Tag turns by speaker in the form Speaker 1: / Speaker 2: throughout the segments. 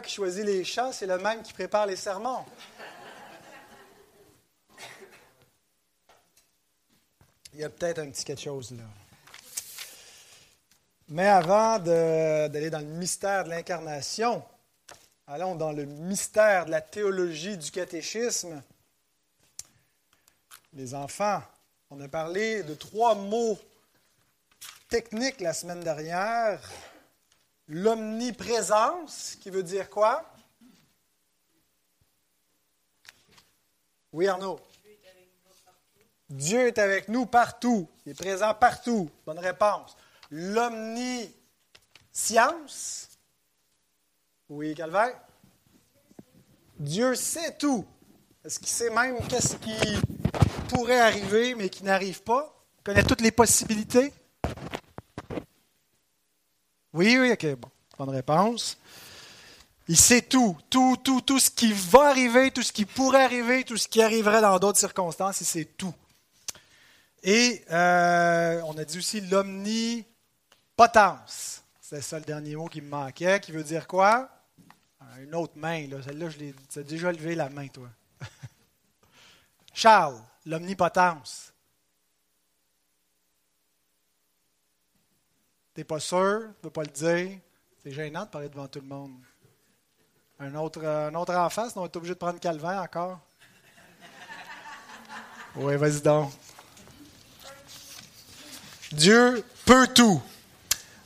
Speaker 1: qui choisit les chats, c'est le même qui prépare les sermons. Il y a peut-être un petit quelque chose là. Mais avant d'aller dans le mystère de l'incarnation, allons dans le mystère de la théologie du catéchisme. Les enfants, on a parlé de trois mots techniques la semaine dernière. L'omniprésence, qui veut dire quoi? Oui, Arnaud. Dieu est avec nous partout. Il est présent partout. Bonne réponse. L'omniscience? Oui, Calvaire. Dieu sait tout. Est-ce qu'il sait même qu'est-ce qui pourrait arriver, mais qui n'arrive pas? Il connaît toutes les possibilités? Oui, oui, ok, bon. Bonne réponse. Il sait tout, tout, tout, tout ce qui va arriver, tout ce qui pourrait arriver, tout ce qui arriverait dans d'autres circonstances, il sait tout. Et euh, on a dit aussi l'omnipotence. C'est ça le dernier mot qui me manquait, qui veut dire quoi? Ah, une autre main, là. Celle-là, je l'ai déjà levé la main, toi. Charles, l'omnipotence. T'es pas sûr, tu veux pas le dire. C'est gênant de parler devant tout le monde. Un autre, un autre en face, on est obligé de prendre Calvin encore. Oui, vas-y donc. Dieu peut tout.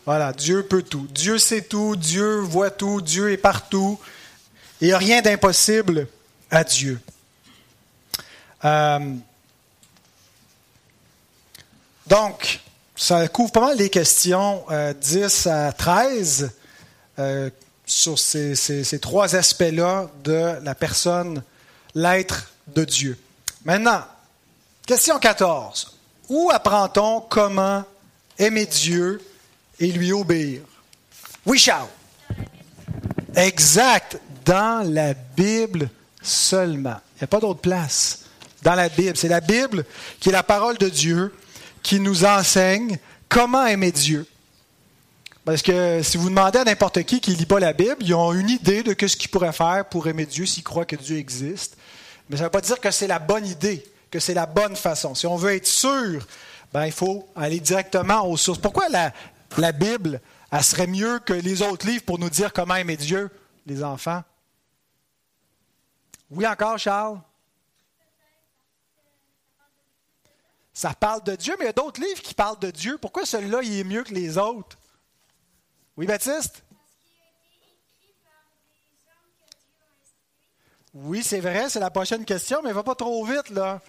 Speaker 1: Voilà, Dieu peut tout. Dieu sait tout, Dieu voit tout, Dieu est partout. Il n'y a rien d'impossible à Dieu. Euh, donc, ça couvre pas mal les questions 10 euh, à 13 euh, sur ces, trois aspects-là de la personne, l'être de Dieu. Maintenant, question 14. Où apprend-on comment aimer Dieu et lui obéir? Oui, Charles. Exact. Dans la Bible seulement. Il n'y a pas d'autre place. Dans la Bible. C'est la Bible qui est la parole de Dieu qui nous enseigne comment aimer Dieu. Parce que si vous demandez à n'importe qui qui ne lit pas la Bible, ils ont une idée de ce qu'ils pourraient faire pour aimer Dieu s'ils croient que Dieu existe. Mais ça ne veut pas dire que c'est la bonne idée que c'est la bonne façon. Si on veut être sûr, ben, il faut aller directement aux sources. Pourquoi la, la Bible, elle serait mieux que les autres livres pour nous dire comment aimer Dieu, les enfants? Oui encore, Charles? Ça parle de Dieu, mais il y a d'autres livres qui parlent de Dieu. Pourquoi celui-là, il est mieux que les autres? Oui, Baptiste? Oui, c'est vrai, c'est la prochaine question, mais va pas trop vite, là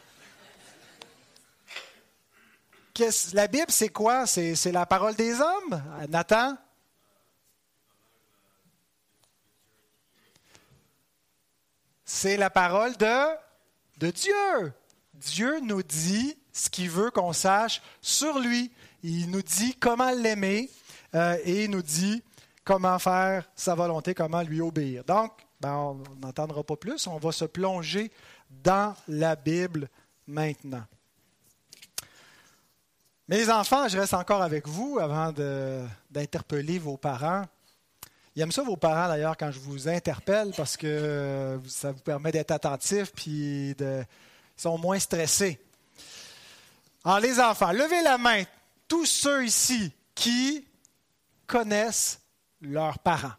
Speaker 1: la Bible, c'est quoi? C'est, la parole des hommes? Nathan? C'est la parole de, de Dieu. Dieu nous dit ce qu'il veut qu'on sache sur lui. Il nous dit comment l'aimer euh, et il nous dit comment faire sa volonté, comment lui obéir. Donc, ben, on n'entendra pas plus, on va se plonger dans la Bible maintenant. Les enfants, je reste encore avec vous avant d'interpeller vos parents. Ils aiment ça, vos parents, d'ailleurs, quand je vous interpelle, parce que ça vous permet d'être attentifs, puis de, ils sont moins stressés. Alors, les enfants, levez la main, tous ceux ici qui connaissent leurs parents,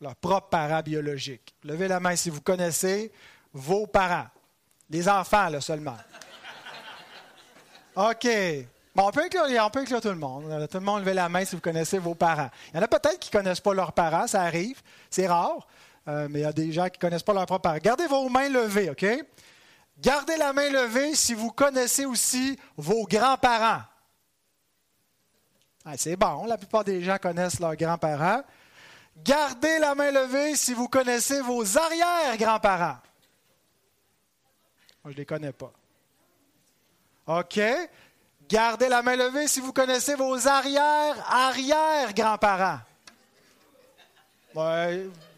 Speaker 1: leurs propres parents biologiques. Levez la main si vous connaissez vos parents. Les enfants, là, seulement. OK. Bon, on peut, inclure, tout le monde. Tout le monde levez la main si vous connaissez vos parents. Il y en a peut-être qui ne connaissent pas leurs parents, ça arrive, c'est rare, euh, mais il y a des gens qui ne connaissent pas leurs propres parents. Gardez vos mains levées, OK? Gardez la main levée si vous connaissez aussi vos grands-parents. Ah, c'est bon, la plupart des gens connaissent leurs grands-parents. Gardez la main levée si vous connaissez vos arrière-grands-parents. Moi, je ne les connais pas. OK? Gardez la main levée si vous connaissez vos arrière-arrière-grands-parents.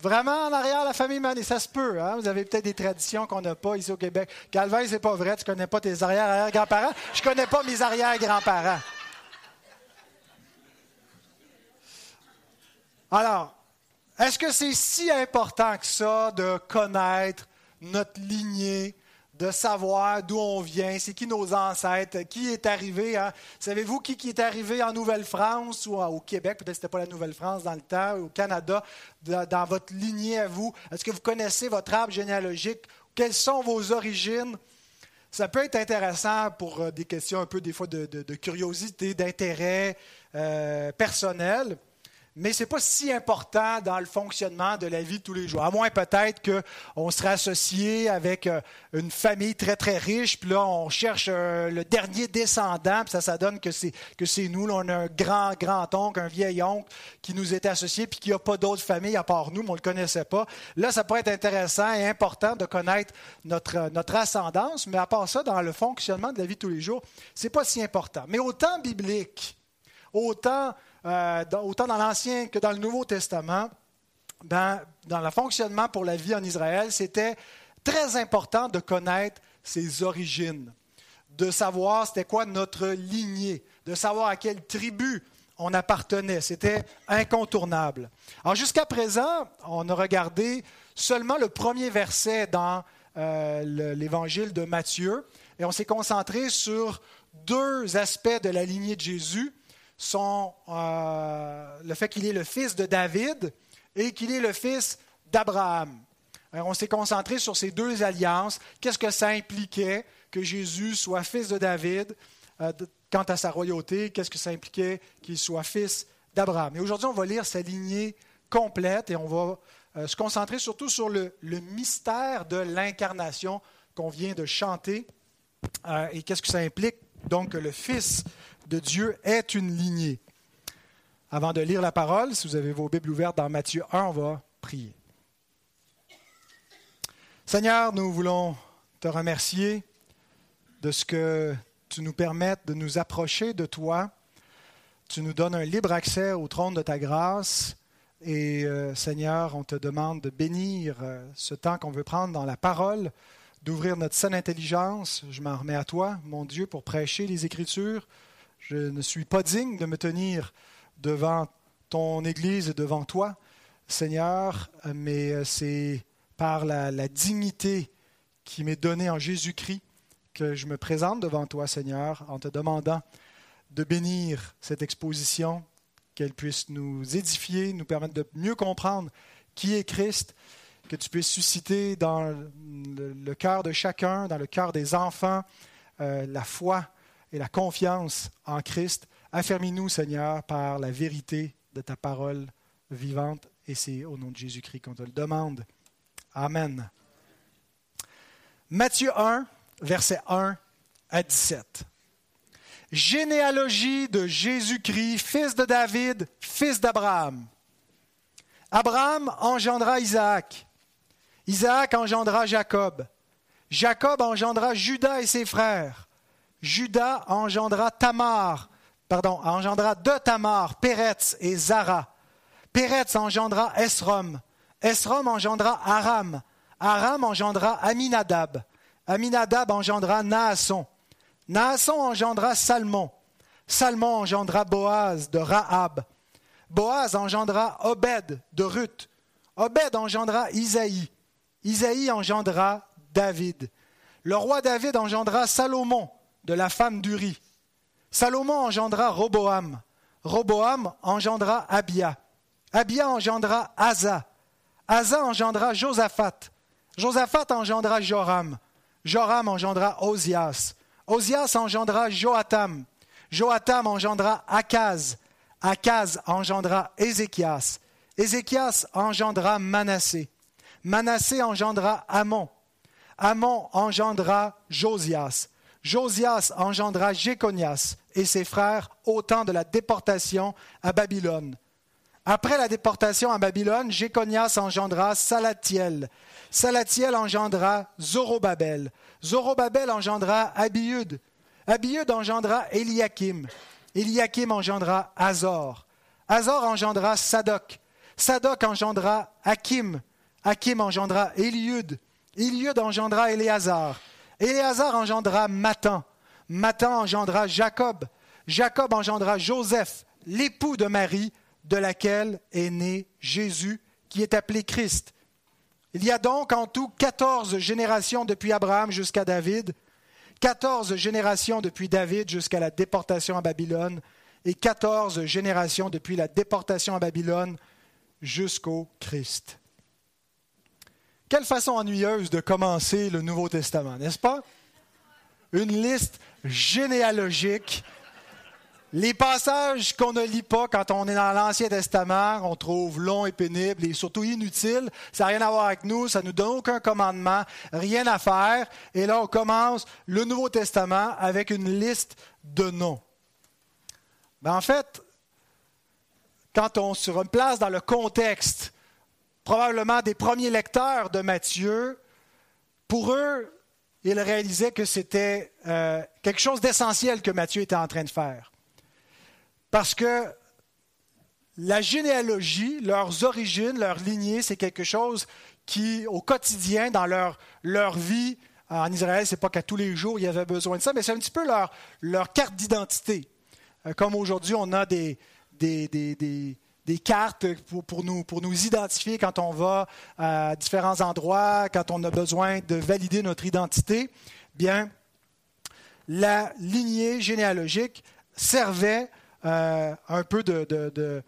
Speaker 1: Vraiment en arrière, la famille Mané, ça se peut. Hein? Vous avez peut-être des traditions qu'on n'a pas ici au Québec. Calvin, c'est pas vrai, tu connais pas tes arrière-arrière-grands-parents. Je connais pas mes arrière-grands-parents. Alors, Est-ce que c'est si important que ça de connaître notre lignée, de savoir d'où on vient, c'est qui nos ancêtres, qui est arrivé. Hein? Savez-vous qui, est arrivé en Nouvelle-France ou au Québec, peut-être que ce n'était pas la Nouvelle-France dans le temps, au Canada, dans, votre lignée à vous? Est-ce que vous connaissez votre arbre généalogique? Quelles sont vos origines? Ça peut être intéressant pour euh, des questions un peu des fois de, curiosité, d'intérêt euh, personnel mais ce n'est pas si important dans le fonctionnement de la vie de tous les jours. À moins peut-être qu'on serait associé avec euh, une famille très, très riche, puis là, on cherche euh, le dernier descendant, puis ça, ça donne que c'est, que c'est nous. Là, on a un grand, grand-oncle, un vieil oncle qui nous est associé, puis qui n'a pas d'autres familles à part nous, mais on ne le connaissait pas. Là, ça pourrait être intéressant et important de connaître notre, notre ascendance, mais à part ça, dans le fonctionnement de la vie de tous les jours, ce n'est pas si important. Mais au temps biblique, autant euh, autant dans l'Ancien que dans le Nouveau Testament, ben, dans le fonctionnement pour la vie en Israël, c'était très important de connaître ses origines, de savoir c'était quoi notre lignée, de savoir à quelle tribu on appartenait. C'était incontournable. Alors jusqu'à présent, on a regardé seulement le premier verset dans euh, l'évangile de Matthieu et on s'est concentré sur deux aspects de la lignée de Jésus sont euh, le fait qu'il est le fils de David et qu'il est le fils d'Abraham. On s'est concentré sur ces deux alliances. Qu'est-ce que ça impliquait que Jésus soit fils de David euh, quant à sa royauté? Qu'est-ce que ça impliquait qu'il soit fils d'Abraham? Et aujourd'hui, on va lire sa lignée complète et on va euh, se concentrer surtout sur le, le mystère de l'incarnation qu'on vient de chanter et qu'est-ce que ça implique donc que le Fils de Dieu est une lignée. Avant de lire la parole, si vous avez vos Bibles ouvertes dans Matthieu 1, on va prier. Seigneur, nous voulons te remercier de ce que tu nous permettes de nous approcher de toi. Tu nous donnes un libre accès au trône de ta grâce. Et euh, Seigneur, on te demande de bénir euh, ce temps qu'on veut prendre dans la parole, d'ouvrir notre saine intelligence. Je m'en remets à toi, mon Dieu, pour prêcher les Écritures, je ne suis pas digne de me tenir devant ton Église et devant toi, Seigneur, mais c'est par la, dignité qui m'est donnée en Jésus-Christ que je me présente devant toi, Seigneur, en te demandant de bénir cette exposition, qu'elle puisse nous édifier, nous permettre de mieux comprendre qui est Christ, que tu puisses susciter dans le, cœur de chacun, dans le cœur des enfants, euh, la foi et la confiance en Christ. Affermis-nous, Seigneur, par la vérité de ta parole vivante. Et c'est au nom de Jésus-Christ qu'on te le demande. Amen. Matthieu 1, versets 1 à 17. Généalogie de Jésus-Christ, fils de David, fils d'Abraham. Abraham engendra Isaac. Isaac engendra Jacob. Jacob engendra Judas et ses frères. Judas engendra Tamar, pardon, engendra de Tamar, Péretz et Zara. Péretz engendra Esrom. Esrom engendra Aram. Aram engendra Aminadab. Aminadab engendra Naasson. Naasson engendra Salmon. Salmon engendra Boaz de Rahab. Boaz engendra Obed de Ruth. Obed engendra Isaïe. Isaïe engendra David. Le roi David engendra Salomon de la femme d'Uri. Salomon engendra Roboam. Roboam engendra Abia. Abia engendra Asa. Asa engendra Josaphat. Josaphat engendra Joram. Joram engendra Osias. Osias engendra Joatam. Joatam engendra Akaz. Akaz engendra Ézéchias. Ézéchias engendra Manassé. Manassé engendra Amon. Amon engendra Josias. Josias engendra Jéconias et ses frères au temps de la déportation à Babylone. Après la déportation à Babylone, Jéconias engendra Salatiel. Salatiel engendra Zorobabel. Zorobabel engendra Abiud. Abiud engendra Eliakim. Eliakim engendra Azor. Azor engendra Sadoc. Sadoc engendra Hakim. Hakim engendra Eliud. Eliud engendra Éléazar. Éléazar engendra Matan. Matan engendra Jacob. Jacob engendra Joseph, l'époux de Marie, de laquelle est né Jésus, qui est appelé Christ. Il y a donc en tout 14 générations depuis Abraham jusqu'à David, 14 générations depuis David jusqu'à la déportation à Babylone, et 14 générations depuis la déportation à Babylone jusqu'au Christ. Quelle façon ennuyeuse de commencer le Nouveau Testament, n'est-ce pas? Une liste généalogique. Les passages qu'on ne lit pas quand on est dans l'Ancien Testament, on trouve long et pénible et surtout inutile. Ça n'a rien à voir avec nous, ça ne nous donne aucun commandement, rien à faire. Et là, on commence le Nouveau Testament avec une liste de noms. Ben, en fait, quand on se replace dans le contexte probablement des premiers lecteurs de Matthieu, pour eux, ils réalisaient que c'était euh, quelque chose d'essentiel que Matthieu était en train de faire. Parce que la généalogie, leurs origines, leur lignée, c'est quelque chose qui, au quotidien, dans leur, vie, en Israël, c'est pas qu'à tous les jours il y avait besoin de ça, mais c'est un petit peu leur, carte d'identité. Euh, comme aujourd'hui, on a des cartes pour, nous, pour nous identifier quand on va à différents endroits, quand on a besoin de valider notre identité, bien, la lignée généalogique servait euh, un peu de,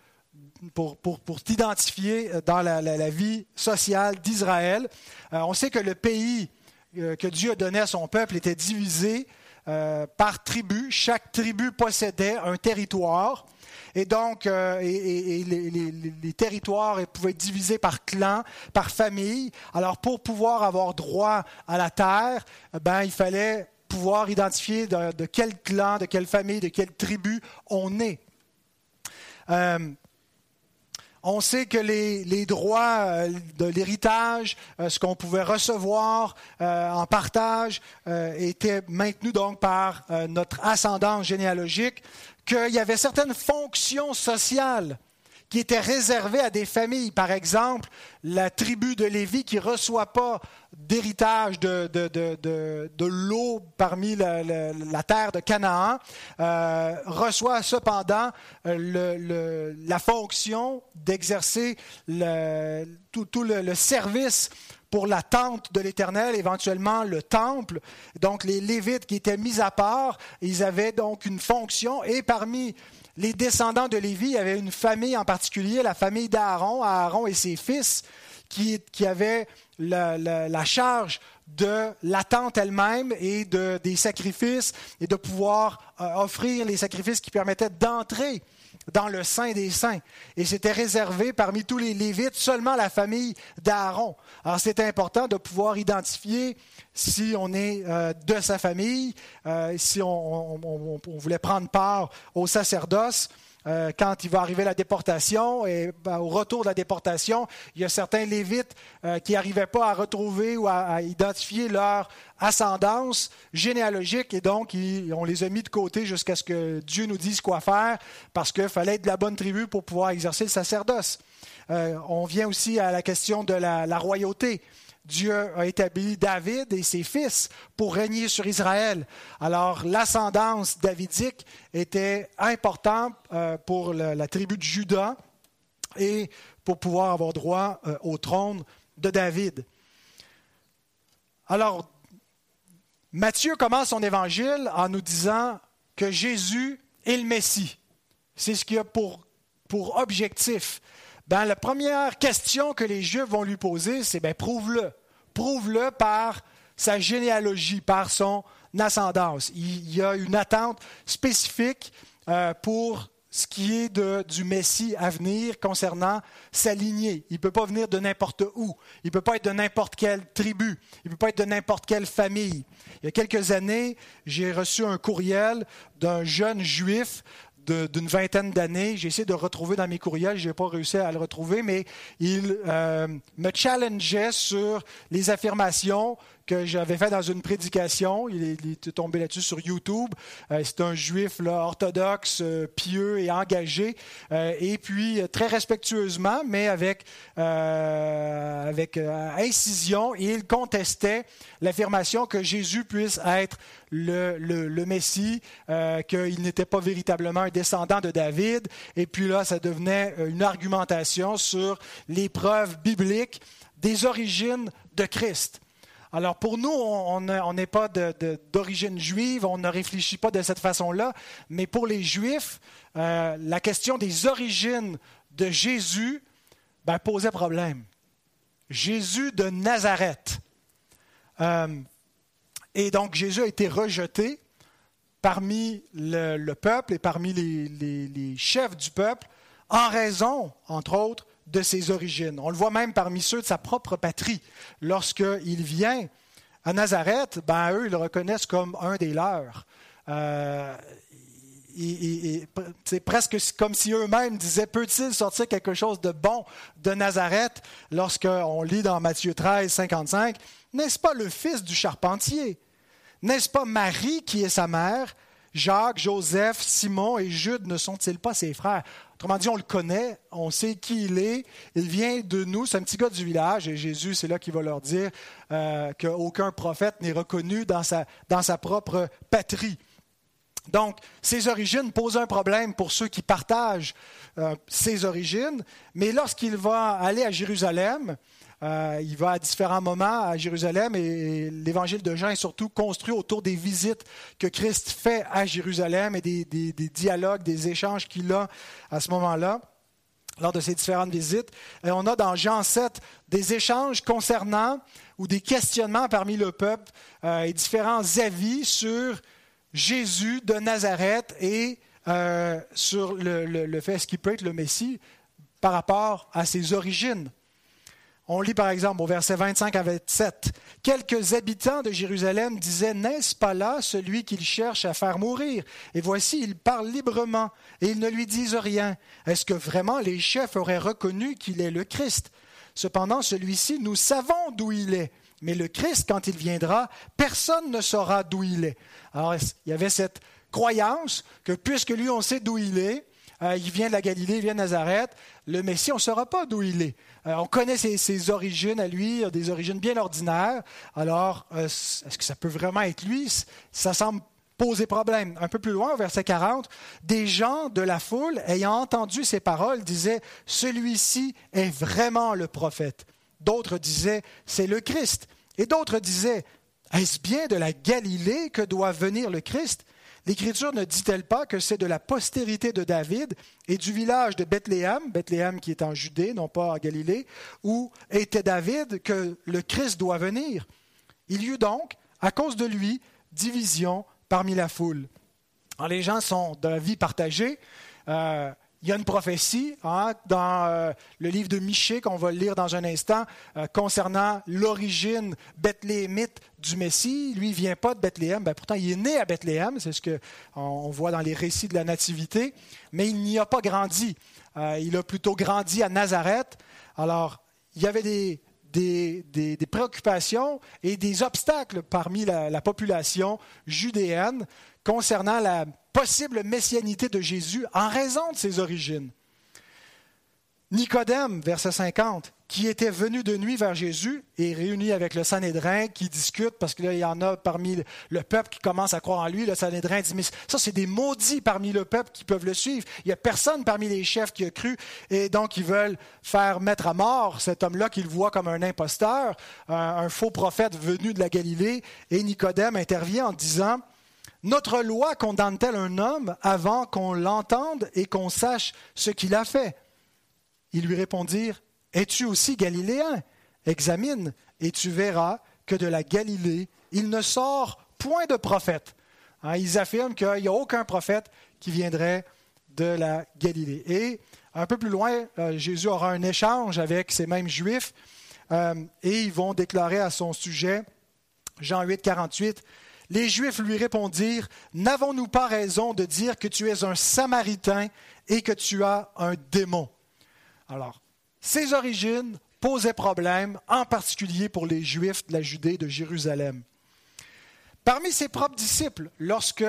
Speaker 1: pour, pour, t'identifier dans la, vie sociale d'Israël. Euh, on sait que le pays euh, que Dieu a donné à son peuple était divisé par tribu. Chaque tribu possédait un territoire. Et donc, euh, les, territoires pouvaient être divisés par clans, par famille. Alors, pour pouvoir avoir droit à la terre, eh ben, il fallait pouvoir identifier de, quel clan, de quelle famille, de quelle tribu on est. Euh, on sait que les, droits euh, de l'héritage, ce qu'on pouvait recevoir en partage, étaient maintenus donc par notre ascendance généalogique qu'il y avait certaines fonctions sociales qui étaient réservées à des familles. Par exemple, la tribu de Lévi qui ne reçoit pas d'héritage de, de, l'eau parmi la, terre de Canaan, euh, reçoit cependant euh, la fonction d'exercer tout le, service pour la tente de l'Éternel, éventuellement le temple. Donc les Lévites qui étaient mis à part, ils avaient donc une fonction et parmi les descendants de Lévi, il y avait une famille en particulier, la famille d'Aaron, Aaron et ses fils, qui, qui avaient la, charge de l'attente elle-même et de, des sacrifices et de pouvoir euh, offrir les sacrifices qui permettaient d'entrer dans le Saint des Saints. Et c'était réservé parmi tous les Lévites seulement à la famille d'Aaron. Alors c'était important de pouvoir identifier si on est euh, de sa famille, euh, si on, voulait prendre part au sacerdoce. Euh, quand il va arriver la déportation et ben, au retour de la déportation, il y a certains Lévites euh, qui n'arrivaient pas à retrouver ou à, identifier leur ascendance généalogique et donc on les a mis de côté jusqu'à ce que Dieu nous dise quoi faire parce qu'il fallait être de la bonne tribu pour pouvoir exercer le sacerdoce. Euh, on vient aussi à la question de la royauté. Dieu a établi David et ses fils pour régner sur Israël. Alors l'ascendance davidique était importante euh, pour la, tribu de Juda et pour pouvoir avoir droit euh, au trône de David. Alors, Matthieu commence son évangile en nous disant que Jésus est le Messie. C'est ce qu'il a pour, pour objectif. Ben, la première question que les Juifs vont lui poser, c'est ben, prouve-le. Prouve-le par sa généalogie, par son ascendance. Il y a une attente spécifique euh, pour ce qui est de, du Messie à venir concernant sa lignée. Il ne peut pas venir de n'importe où. Il ne peut pas être de n'importe quelle tribu. Il ne peut pas être de n'importe quelle famille. Il y a quelques années, j'ai reçu un courriel d'un jeune juif d'une vingtaine d'années. J'ai essayé de retrouver dans mes courriels, je n'ai pas réussi à le retrouver, mais il euh, me challengeait sur les affirmations que j'avais fait dans une prédication. Il est, tombé là-dessus sur YouTube. Euh, c'est un juif orthodoxe, euh, pieux et engagé. Euh, et puis, très respectueusement, mais avec, avec incision, il contestait l'affirmation que Jésus puisse être le Messie, qu'il n'était pas véritablement un descendant de David. Et puis là, ça devenait une argumentation sur les preuves bibliques des origines de Christ. Alors pour nous, on n'est pas d'origine juive, on ne réfléchit pas de cette façon-là, mais pour les Juifs, euh, la question des origines de Jésus ben, posait problème. Jésus de Nazareth. Euh, et donc Jésus a été rejeté parmi le, peuple et parmi les chefs du peuple en raison, entre autres, de ses origines. On le voit même parmi ceux de sa propre patrie. Lorsqu'il vient à Nazareth, ben, eux, ils le reconnaissent comme un des leurs. Euh, c'est presque comme si eux-mêmes disaient, peut-il sortir quelque chose de bon de Nazareth? Lorsqu'on lit dans Matthieu 13, 55, n'est-ce pas le fils du charpentier? N'est-ce pas Marie qui est sa mère? Jacques, Joseph, Simon et Jude ne sont-ils pas ses frères? Autrement dit, on le connaît, on sait qui il est, il vient de nous, c'est un petit gars du village, et Jésus, c'est là qu'il va leur dire euh, qu'aucun prophète n'est reconnu dans sa, dans propre patrie. Donc, ses origines posent un problème pour ceux qui partagent euh, ses origines, mais lorsqu'il va aller à Jérusalem, euh, il va à différents moments à Jérusalem et, l'évangile de Jean est surtout construit autour des visites que Christ fait à Jérusalem et des, dialogues, des échanges qu'il a à ce moment-là lors de ces différentes visites. Et on a dans Jean 7 des échanges concernant ou des questionnements parmi le peuple euh, et différents avis sur Jésus de Nazareth et euh, sur le, fait qu'il peut être le Messie par rapport à ses origines. On lit par exemple au verset 25 à 27, Quelques habitants de Jérusalem disaient, N'est-ce pas là celui qu'il cherche à faire mourir? Et voici, il parle librement, et ils ne lui disent rien. Est-ce que vraiment les chefs auraient reconnu qu'il est le Christ? Cependant, celui-ci, nous savons d'où il est. Mais le Christ, quand il viendra, personne ne saura d'où il est. Alors, il y avait cette croyance que puisque lui, on sait d'où il est, euh, il vient de la Galilée, il vient de Nazareth. Le Messie, on ne saura pas d'où il est. Euh, on connaît ses, origines à lui, des origines bien ordinaires. Alors, euh, est-ce que ça peut vraiment être lui? Ça semble poser problème. Un peu plus loin, au verset 40, des gens de la foule, ayant entendu ces paroles, disaient, Celui-ci est vraiment le prophète. D'autres disaient, C'est le Christ. Et d'autres disaient, Est-ce bien de la Galilée que doit venir le Christ? L'Écriture ne dit-elle pas que c'est de la postérité de David et du village de Bethléem, Bethléem qui est en Judée, non pas en Galilée, où était David que le Christ doit venir? Il y eut donc, à cause de lui, division parmi la foule. les gens sont de la vie partagée. Euh, il y a une prophétie hein, dans euh, le livre de Michée qu'on va lire dans un instant euh, concernant l'origine bethléemite du Messie. Lui, il vient pas de Bethléem. Ben, pourtant, il est né à Bethléem. C'est ce qu'on voit dans les récits de la Nativité. Mais il n'y a pas grandi. Euh, il a plutôt grandi à Nazareth. Alors, il y avait des, des, préoccupations et des obstacles parmi la population judéenne concernant la possible messianité de Jésus en raison de ses origines. Nicodème, verset 50, qui était venu de nuit vers Jésus et réuni avec le Sanhédrin qui discute, parce qu'il y en a parmi le peuple qui commence à croire en lui. Le Sanhédrin dit, mais ça, c'est des maudits parmi le peuple qui peuvent le suivre. Il n'y a personne parmi les chefs qui a cru, et donc ils veulent faire mettre à mort cet homme-là qu'ils voient comme un imposteur, un faux prophète venu de la Galilée. Et Nicodème intervient en disant, notre loi condamne-t-elle un homme avant qu'on l'entende et qu'on sache ce qu'il a fait? Ils lui répondirent, Es-tu aussi galiléen? Examine, et tu verras que de la Galilée, il ne sort point de prophète. Hein, ils affirment qu'il n'y a aucun prophète qui viendrait de la Galilée. Et un peu plus loin, euh, Jésus aura un échange avec ces mêmes Juifs euh, et ils vont déclarer à son sujet, Jean 8, 48, les Juifs lui répondirent, N'avons-nous pas raison de dire que tu es un Samaritain et que tu as un démon? Alors, ses origines posait problème, en particulier pour les Juifs de la Judée de Jérusalem. Parmi ses propres disciples, lorsque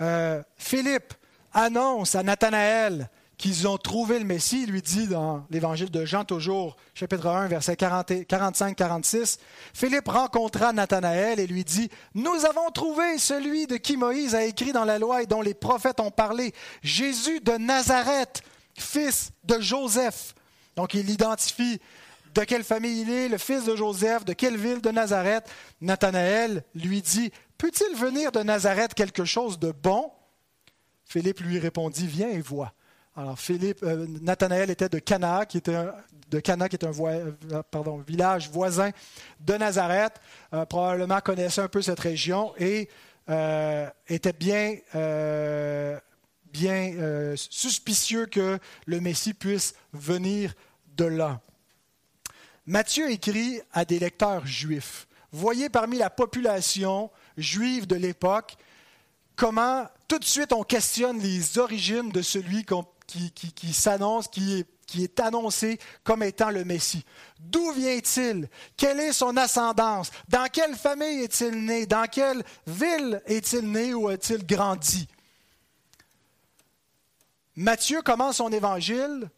Speaker 1: euh, Philippe annonce à Nathanaël qu'ils ont trouvé le Messie, il lui dit dans l'évangile de Jean toujours, chapitre 1, verset 45-46, Philippe rencontra Nathanaël et lui dit, Nous avons trouvé celui de qui Moïse a écrit dans la loi et dont les prophètes ont parlé, Jésus de Nazareth, fils de Joseph. Donc il identifie de quelle famille il est, le fils de Joseph, de quelle ville de Nazareth. Nathanaël lui dit, Peut-il venir de Nazareth quelque chose de bon? Philippe lui répondit, Viens et vois. Alors, Philippe, euh, Nathanaël était de Cana, qui était un, de Cana, qui est un euh, village voisin de Nazareth, euh, probablement connaissait un peu cette région et était bien, bien suspicieux que le Messie puisse venir de là. Matthieu écrit à des lecteurs juifs. Voyez parmi la population juive de l'époque comment tout de suite on questionne les origines de celui qu'on qui, s'annonce, qui est, annoncé comme étant le Messie. D'où vient-il? Quelle est son ascendance? Dans quelle famille est-il né? Dans quelle ville est-il né ou a-t-il grandi? Matthieu commence son évangile,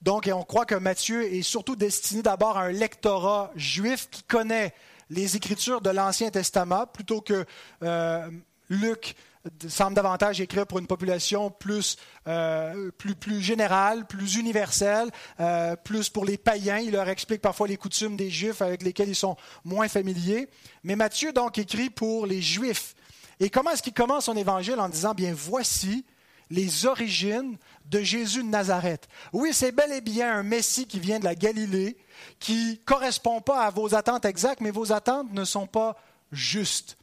Speaker 1: donc on croit que Matthieu est surtout destiné d'abord à un lectorat juif qui connaît les Écritures de l'Ancien Testament plutôt que euh, Luc semble davantage écrire pour une population plus, euh, plus, plus générale, plus universelle, euh, plus pour les païens. Il leur explique parfois les coutumes des Juifs avec lesquels ils sont moins familiers. Mais Matthieu donc écrit pour les Juifs. Et comment est-ce qu'il commence son évangile en disant, bien voici les origines de Jésus de Nazareth. Oui, c'est bel et bien un Messie qui vient de la Galilée, qui correspond pas à vos attentes exactes, mais vos attentes ne sont pas justes.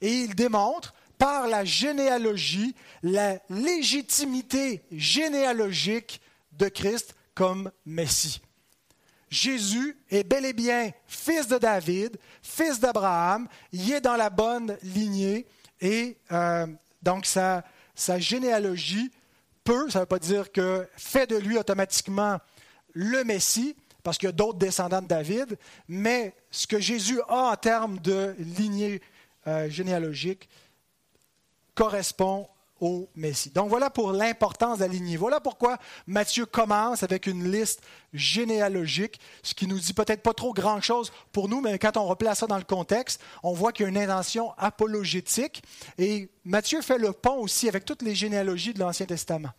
Speaker 1: Et il démontre par la généalogie la légitimité généalogique de Christ comme Messie. Jésus est bel et bien fils de David, fils d'Abraham, il est dans la bonne lignée et euh, donc sa, généalogie peut, ça ne veut pas dire que fait de lui automatiquement le Messie, parce qu'il y a d'autres descendants de David, mais ce que Jésus a en termes de lignée euh, généalogique, correspond au Messie. Donc voilà pour l'importance d'aligner. Voilà pourquoi Matthieu commence avec une liste généalogique, ce qui nous dit peut-être pas trop grand-chose pour nous, mais quand on replace ça dans le contexte, on voit qu'il y a une intention apologétique. Et Matthieu fait le pont aussi avec toutes les généalogies de l'Ancien Testament.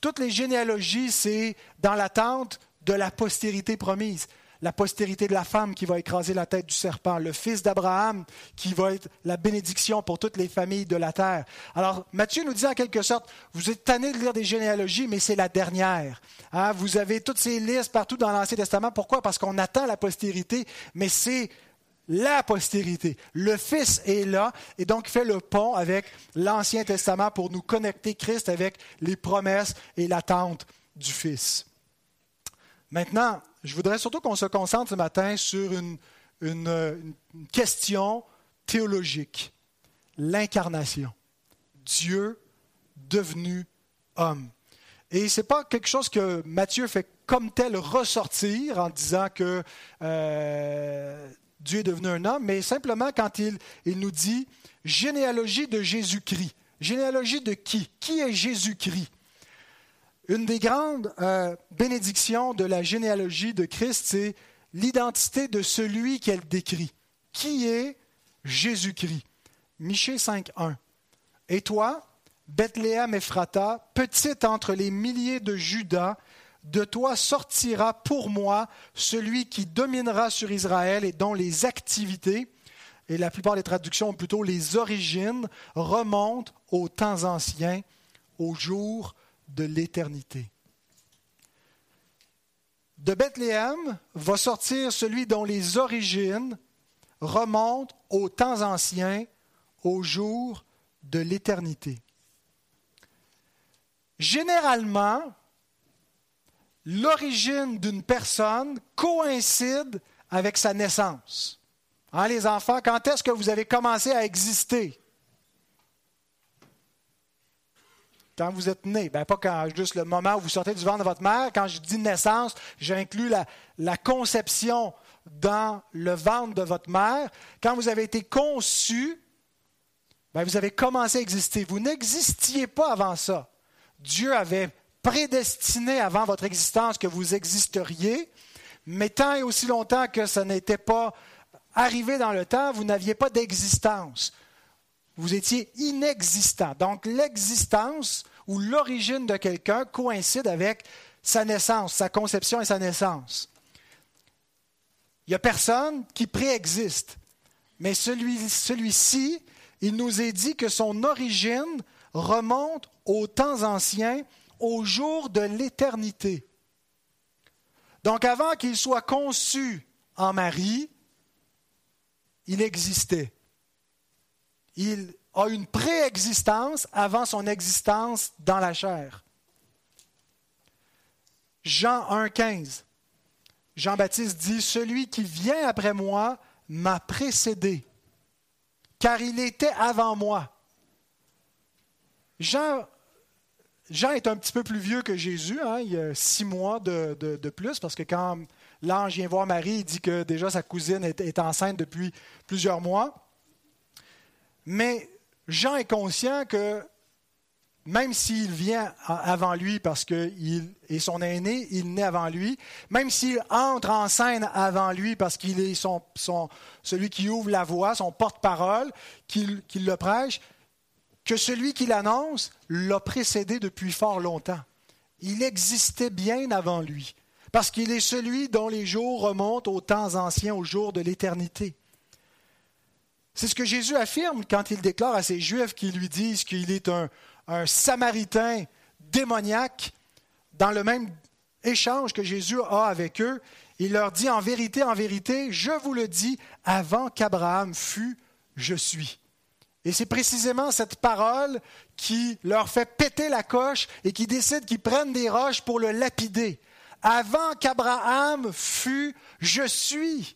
Speaker 1: Toutes les généalogies, c'est dans l'attente de la postérité promise la postérité de la femme qui va écraser la tête du serpent, le fils d'Abraham qui va être la bénédiction pour toutes les familles de la terre. Alors, Matthieu nous dit en quelque sorte, vous êtes tanné de lire des généalogies, mais c'est la dernière. Hein, vous avez toutes ces listes partout dans l'Ancien Testament. Pourquoi? Parce qu'on attend la postérité, mais c'est la postérité. Le Fils est là et donc fait le pont avec l'Ancien Testament pour nous connecter Christ avec les promesses et l'attente du Fils. Maintenant, je voudrais surtout qu'on se concentre ce matin sur une, question théologique, l'incarnation. Dieu devenu homme. Et ce n'est pas quelque chose que Matthieu fait comme tel ressortir en disant que euh, Dieu est devenu un homme, mais simplement quand il, il nous dit généalogie de Jésus-Christ. Généalogie de qui? Qui est Jésus-Christ? Une des grandes euh, bénédictions de la généalogie de Christ, c'est l'identité de celui qu'elle décrit. Qui est Jésus-Christ? Michée 5.1. Et toi, Bethléem Ephrata, petite entre les milliers de Judas, de toi sortira pour moi celui qui dominera sur Israël et dont les activités, et la plupart des traductions plutôt les origines, remontent aux temps anciens, aux jours de l'éternité. De Bethléem va sortir celui dont les origines remontent aux temps anciens, aux jours de l'éternité. Généralement, l'origine d'une personne coïncide avec sa naissance. Hein, les enfants, quand est-ce que vous avez commencé à exister? Quand vous êtes né. Ben, pas quand juste le moment où vous sortez du ventre de votre mère. Quand je dis naissance, j'inclus la, conception dans le ventre de votre mère. Quand vous avez été conçu, ben, vous avez commencé à exister. Vous n'existiez pas avant ça. Dieu avait prédestiné avant votre existence que vous existeriez, mais tant et aussi longtemps que ça n'était pas arrivé dans le temps, vous n'aviez pas d'existence. Vous étiez inexistant. Donc l'existence ou l'origine de quelqu'un coïncide avec sa naissance, sa conception et sa naissance. Il n'y a personne qui préexiste. Mais celui, celui-ci, il nous est dit que son origine remonte aux temps anciens, au jour de l'éternité. Donc avant qu'il soit conçu en Marie, il existait. Il a une préexistence avant son existence dans la chair. Jean 1,15. Jean-Baptiste dit Celui qui vient après moi m'a précédé, car il était avant moi. Jean, est un petit peu plus vieux que Jésus, hein, il y a six mois de, plus, parce que quand l'ange vient voir Marie, il dit que déjà sa cousine est enceinte depuis plusieurs mois. Mais Jean est conscient que même s'il vient avant lui parce qu'il est son aîné, il naît avant lui, même s'il entre en scène avant lui parce qu'il est celui qui ouvre la voie, son porte-parole, qu'il le prêche, que celui qui l'annonce l'a précédé depuis fort longtemps. Il existait bien avant lui, parce qu'il est celui dont les jours remontent aux temps anciens, aux jours de l'éternité. C'est ce que Jésus affirme quand il déclare à ces Juifs qui lui disent qu'il est un, Samaritain démoniaque. Dans le même échange que Jésus a avec eux, il leur dit en vérité, en vérité, je vous le dis, avant qu'Abraham fût, je suis. Et c'est précisément cette parole qui leur fait péter la coche et qui décide qu'ils prennent des roches pour le lapider. Avant qu'Abraham fût, je suis.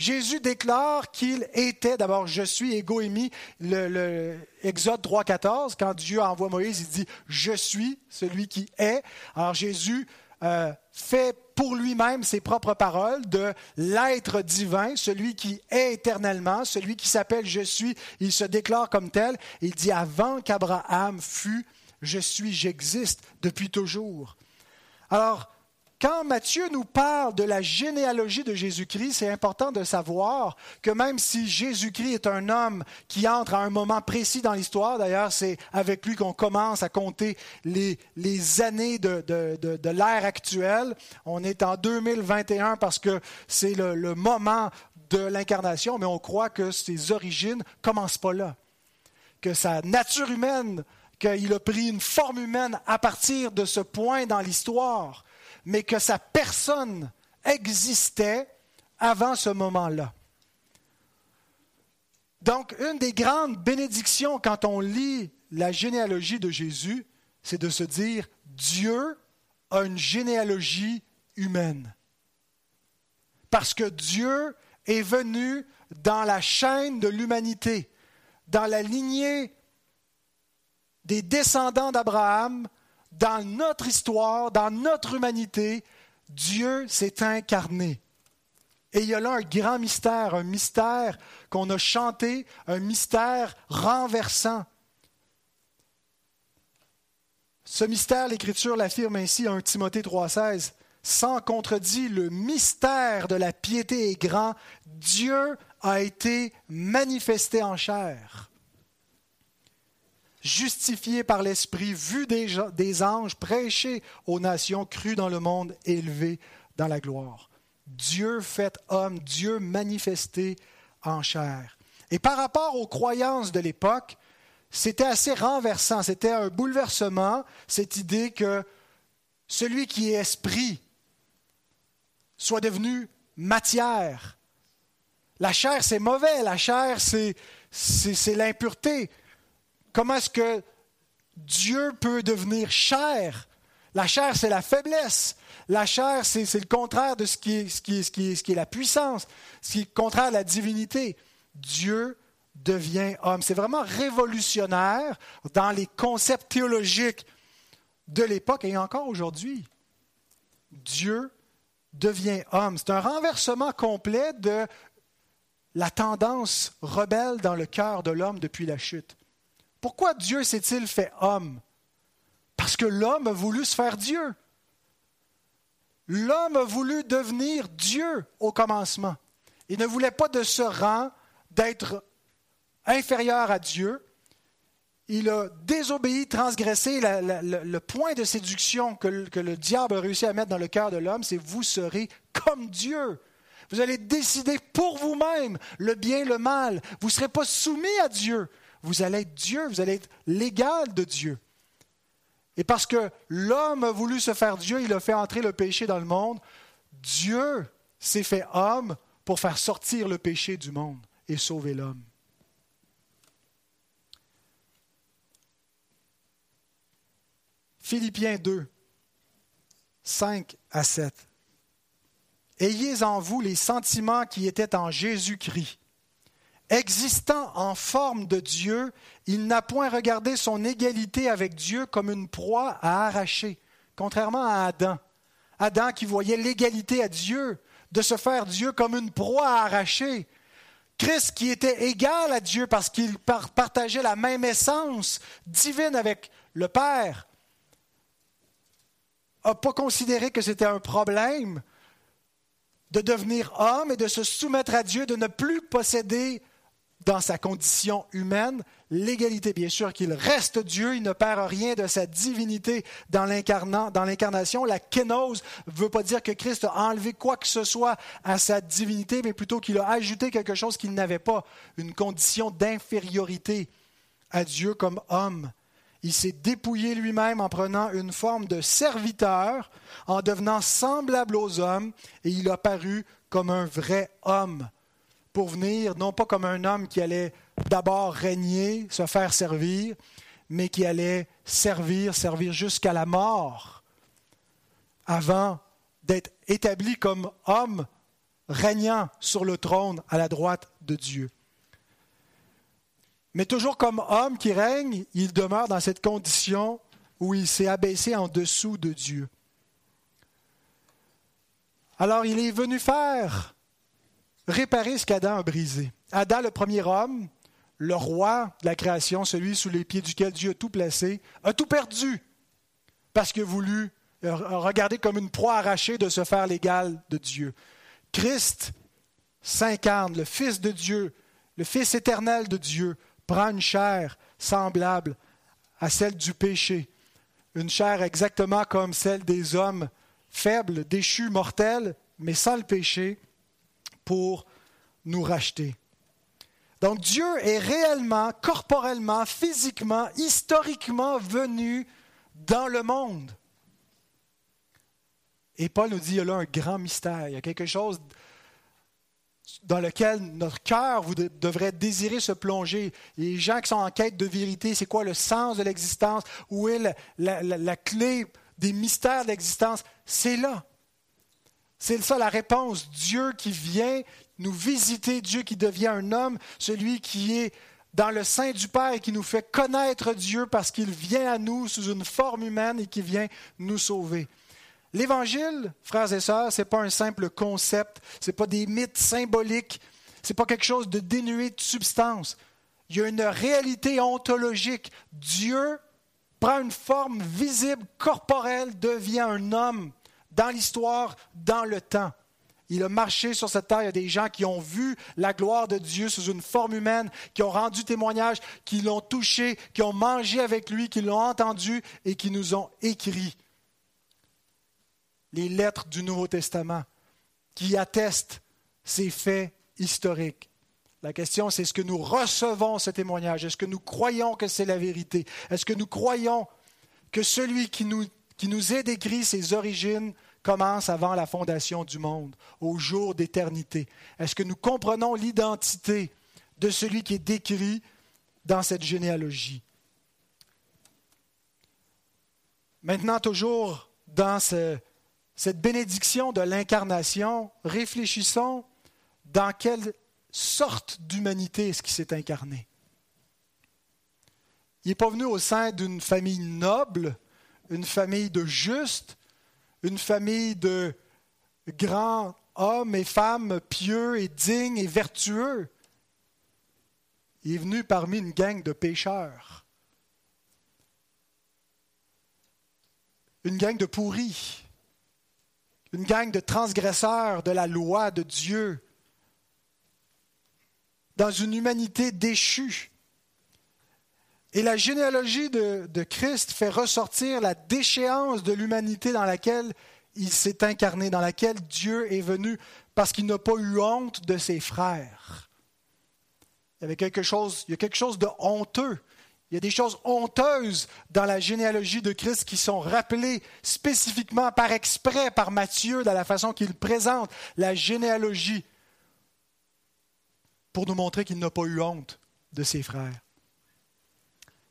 Speaker 1: Jésus déclare qu'il était, d'abord, je suis égoémie, le, le Exode 3.14, quand Dieu envoie Moïse, il dit, je suis celui qui est. Alors Jésus euh, fait pour lui-même ses propres paroles de l'être divin, celui qui est éternellement, celui qui s'appelle je suis, il se déclare comme tel. Il dit, avant qu'Abraham fût, je suis, j'existe depuis toujours. Alors, quand Matthieu nous parle de la généalogie de Jésus-Christ, c'est important de savoir que même si Jésus-Christ est un homme qui entre à un moment précis dans l'histoire, d'ailleurs c'est avec lui qu'on commence à compter les, années de, l'ère actuelle, on est en 2021 parce que c'est le, moment de l'incarnation, mais on croit que ses origines commencent pas là, que sa nature humaine, qu'il a pris une forme humaine à partir de ce point dans l'histoire mais que sa personne existait avant ce moment-là. Donc, une des grandes bénédictions quand on lit la généalogie de Jésus, c'est de se dire, Dieu a une généalogie humaine. Parce que Dieu est venu dans la chaîne de l'humanité, dans la lignée des descendants d'Abraham, dans notre histoire, dans notre humanité, Dieu s'est incarné. Et il y a là un grand mystère, un mystère qu'on a chanté, un mystère renversant. Ce mystère, l'Écriture l'affirme ainsi, 1 Timothée 3,16, sans contredit, le mystère de la piété est grand. Dieu a été manifesté en chair justifié par l'Esprit, vu des, anges, prêché aux nations, cru dans le monde, élevé dans la gloire. Dieu fait homme, Dieu manifesté en chair. Et par rapport aux croyances de l'époque, c'était assez renversant, c'était un bouleversement, cette idée que celui qui est esprit soit devenu matière. La chair, c'est mauvais, la chair, c'est l'impureté. Comment est-ce que Dieu peut devenir chair? La chair, c'est la faiblesse. La chair, c'est le contraire de ce qui, est, la puissance, ce qui est le contraire de la divinité. Dieu devient homme. C'est vraiment révolutionnaire dans les concepts théologiques de l'époque et encore aujourd'hui. Dieu devient homme. C'est un renversement complet de la tendance rebelle dans le cœur de l'homme depuis la chute. Pourquoi Dieu s'est-il fait homme? Parce que l'homme a voulu se faire Dieu. L'homme a voulu devenir Dieu au commencement. Il ne voulait pas de ce rang d'être inférieur à Dieu. Il a désobéi, transgressé le point de séduction que, que le diable a réussi à mettre dans le cœur de l'homme, c'est vous serez comme Dieu. Vous allez décider pour vous-même le bien, le mal. Vous ne serez pas soumis à Dieu. Vous allez être Dieu, vous allez être l'égal de Dieu. Et parce que l'homme a voulu se faire Dieu, il a fait entrer le péché dans le monde. Dieu s'est fait homme pour faire sortir le péché du monde et sauver l'homme. Philippiens 2, 5 à 7. Ayez en vous les sentiments qui étaient en Jésus-Christ. Existant en forme de Dieu, il n'a point regardé son égalité avec Dieu comme une proie à arracher, contrairement à Adam. Adam qui voyait l'égalité à Dieu, de se faire Dieu comme une proie à arracher. Christ qui était égal à Dieu parce qu'il partageait la même essence divine avec le Père, n'a pas considéré que c'était un problème de devenir homme et de se soumettre à Dieu, de ne plus posséder dans sa condition humaine l'égalité. Bien sûr qu'il reste Dieu, il ne perd rien de sa divinité dans l'incarnation. La kénose ne veut pas dire que Christ a enlevé quoi que ce soit à sa divinité, mais plutôt qu'il a ajouté quelque chose qu'il n'avait pas, une condition d'infériorité à Dieu comme homme. Il s'est dépouillé lui-même en prenant une forme de serviteur, en devenant semblable aux hommes, et il a paru comme un vrai homme, pour venir non pas comme un homme qui allait d'abord régner, se faire servir, mais qui allait servir, servir jusqu'à la mort, avant d'être établi comme homme régnant sur le trône à la droite de Dieu. Mais toujours comme homme qui règne, il demeure dans cette condition où il s'est abaissé en dessous de Dieu. Alors il est venu faire réparer ce qu'Adam a brisé. Adam, le premier homme, le roi de la création, celui sous les pieds duquel Dieu a tout placé, a tout perdu parce qu'il a voulu regarder comme une proie arrachée de se faire l'égal de Dieu. Christ s'incarne, le Fils de Dieu, le Fils éternel de Dieu, prend une chair semblable à celle du péché, une chair exactement comme celle des hommes faibles, déchus, mortels, mais sans le péché, pour nous racheter. Donc Dieu est réellement, corporellement, physiquement, historiquement venu dans le monde. Et Paul nous dit, il y a là un grand mystère, il y a quelque chose dans lequel notre cœur devrait désirer se plonger. Les gens qui sont en quête de vérité, c'est quoi le sens de l'existence? Où est la, clé des mystères de l'existence? C'est là. C'est ça la réponse. Dieu qui vient nous visiter, Dieu qui devient un homme, celui qui est dans le sein du Père et qui nous fait connaître Dieu parce qu'il vient à nous sous une forme humaine et qui vient nous sauver. L'évangile, frères et sœurs, ce n'est pas un simple concept, ce n'est pas des mythes symboliques, ce n'est pas quelque chose de dénué de substance. Il y a une réalité ontologique. Dieu prend une forme visible, corporelle, devient un homme dans l'histoire, dans le temps. Il a marché sur cette terre. Il y a des gens qui ont vu la gloire de Dieu sous une forme humaine, qui ont rendu témoignage, qui l'ont touché, qui ont mangé avec lui, qui l'ont entendu et qui nous ont écrit les lettres du Nouveau Testament qui attestent ces faits historiques. La question, c'est est-ce que nous recevons ce témoignage? Est-ce que nous croyons que c'est la vérité? Est-ce que nous croyons que celui qui nous, qui nous est décrit ses origines commence avant la fondation du monde, au jour d'éternité? Est-ce que nous comprenons l'identité de celui qui est décrit dans cette généalogie? Maintenant, toujours dans ce, cette bénédiction de l'incarnation, réfléchissons dans quelle sorte d'humanité est-ce qu'il s'est incarné. Il n'est pas venu au sein d'une famille noble, une famille de justes, une famille de grands hommes et femmes pieux et dignes et vertueux. Il est venu parmi une gang de pécheurs, une gang de pourris, une gang de transgresseurs de la loi de Dieu, dans une humanité déchue. Et la généalogie de, Christ fait ressortir la déchéance de l'humanité dans laquelle il s'est incarné, dans laquelle Dieu est venu, parce qu'il n'a pas eu honte de ses frères. Il y quelque chose, il y a quelque chose de honteux. Il y a des choses honteuses dans la généalogie de Christ qui sont rappelées spécifiquement par exprès par Matthieu dans la façon qu'il présente la généalogie pour nous montrer qu'il n'a pas eu honte de ses frères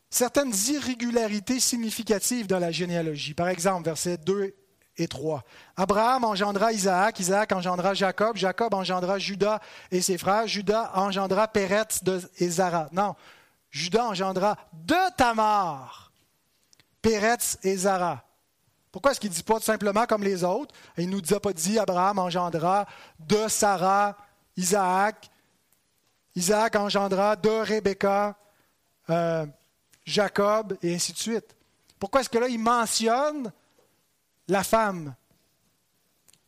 Speaker 1: certaines irrégularités significatives dans la généalogie. Par exemple, versets 2 et 3. Abraham engendra Isaac, Isaac engendra Jacob, Jacob engendra Judas et ses frères, Judas engendra Péret et Zara. Non, Judas engendra de Tamar, Péretz et Zara. Pourquoi est-ce qu'il ne dit pas tout simplement comme les autres? Il ne nous a pas dit Abraham engendra de Sarah, Isaac, Isaac engendra de Rebecca, euh, Jacob, et ainsi de suite. Pourquoi est-ce que là, il mentionne la femme?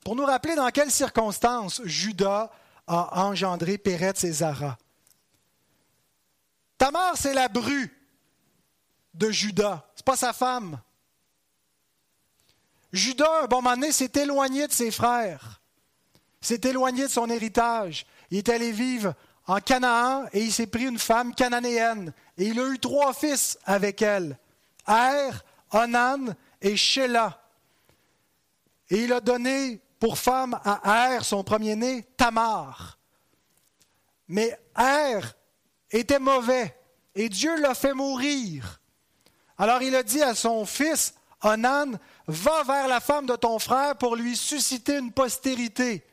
Speaker 1: Pour nous rappeler dans quelles circonstances Judas a engendré Péretz et Zara. Tamar, c'est la bru de Judas, ce n'est pas sa femme. Judas, un bon moment s'est éloigné de ses frères, s'est éloigné de son héritage. Il est allé vivre en Canaan et il s'est pris une femme cananéenne. Et il a eu trois fils avec elle, Er, Onan et Sheila. Et il a donné pour femme à Er, son premier-né, Tamar. Mais Er était mauvais et Dieu l'a fait mourir. Alors il a dit à son fils, Onan, va vers la femme de ton frère pour lui susciter une postérité.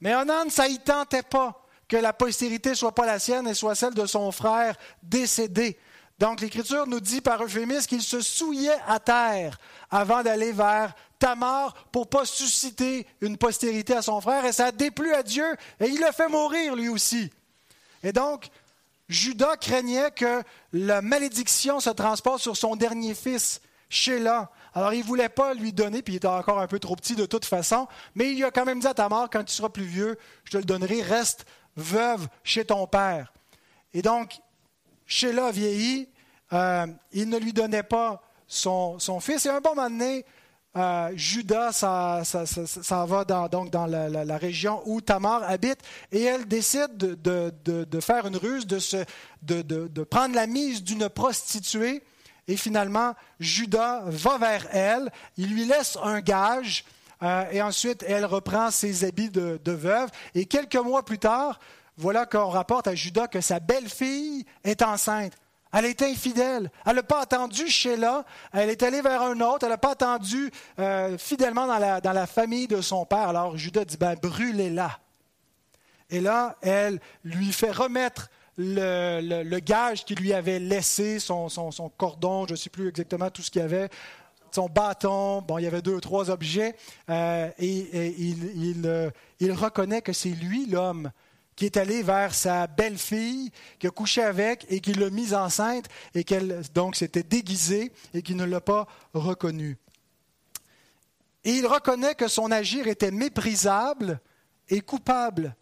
Speaker 1: Mais Onan, ça y tentait pas que la postérité soit pas la sienne et soit celle de son frère décédé. Donc l'Écriture nous dit par euphémisme qu'il se souillait à terre avant d'aller vers Tamar pour pas susciter une postérité à son frère et ça a déplu à Dieu et il le fait mourir lui aussi. Et donc, Judas craignait que la malédiction se transporte sur son dernier fils, Sheila. Alors, il voulait pas lui donner, puis il était encore un peu trop petit de toute façon, mais il a quand même dit à Tamar, quand tu seras plus vieux, je te le donnerai, reste veuve chez ton père. Et donc, Sheila vieillit, euh, il ne lui donnait pas son, fils. Et un bon moment donné, euh, Judas ça, va dans, donc dans la, région où Tamar habite et elle décide de, faire une ruse, de, de, prendre la mise d'une prostituée. Et finalement, Judas va vers elle, il lui laisse un gage euh, et ensuite, elle reprend ses habits de, veuve. Et quelques mois plus tard, voilà qu'on rapporte à Judas que sa belle-fille est enceinte. Elle est infidèle. Elle n'a pas attendu Sheila. Elle est allée vers un autre. Elle n'a pas attendu euh, fidèlement dans la, famille de son père. Alors Judas dit, ben, brûlez-la. Et là, elle lui fait remettre le, gage qu'il lui avait laissé, son, son, son cordon, je ne sais plus exactement tout ce qu'il y avait, son bâton, bon, il y avait deux ou trois objets, euh, et, il, euh, il, reconnaît que c'est lui l'homme qui est allé vers sa belle-fille, qui a couché avec et qui l'a mise enceinte et qu'elle donc s'était déguisée et qui ne l'a pas reconnue. Et il reconnaît que son agir était méprisable et coupable.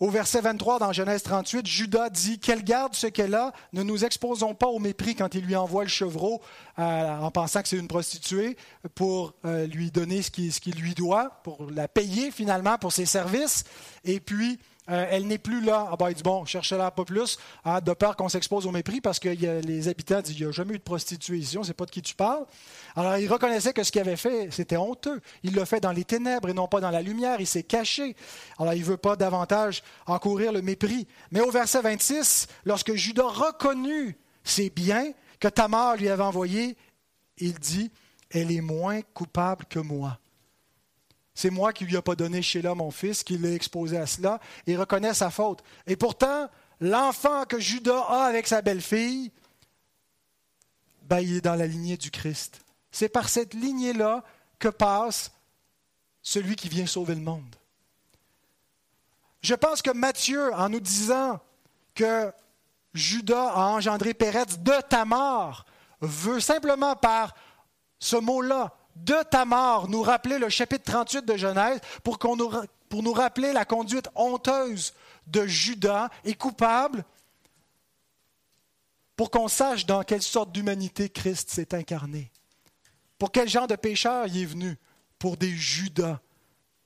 Speaker 1: Au verset 23 dans Genèse 38, Judas dit Qu'elle garde ce qu'elle a, ne nous exposons pas au mépris quand il lui envoie le chevreau euh, en pensant que c'est une prostituée pour euh, lui donner ce qu'il lui doit, pour la payer finalement pour ses services. Et puis, euh, elle n'est plus là. Ah il dit, bon, cherchez-la pas plus, hein, de peur qu'on s'expose au mépris, parce que les habitants disent, il n'y a jamais eu de prostituée ici, ne pas de qui tu parles. Alors, il reconnaissait que ce qu'il avait fait, c'était honteux. Il l'a fait dans les ténèbres et non pas dans la lumière. Il s'est caché. Alors, il ne veut pas davantage encourir le mépris. Mais au verset 26, lorsque Judas reconnut ses biens que Tamar lui avait envoyés, il dit, elle est moins coupable que moi. C'est moi qui lui ai pas donné Sheila, mon fils, qui l'ai exposé à cela, et reconnaît sa faute. Et pourtant, l'enfant que Judas a avec sa belle-fille, ben, il est dans la lignée du Christ. C'est par cette lignée-là que passe celui qui vient sauver le monde. Je pense que Matthieu, en nous disant que Judas a engendré Pérez de Tamar, veut simplement par ce mot-là, de Tamar, nous rappeler le chapitre 38 de Genèse pour, nous, nous rappeler la conduite honteuse de Judas et coupable pour qu'on sache dans quelle sorte d'humanité Christ s'est incarné. Pour quel genre de pécheur il est venu? Pour des Judas,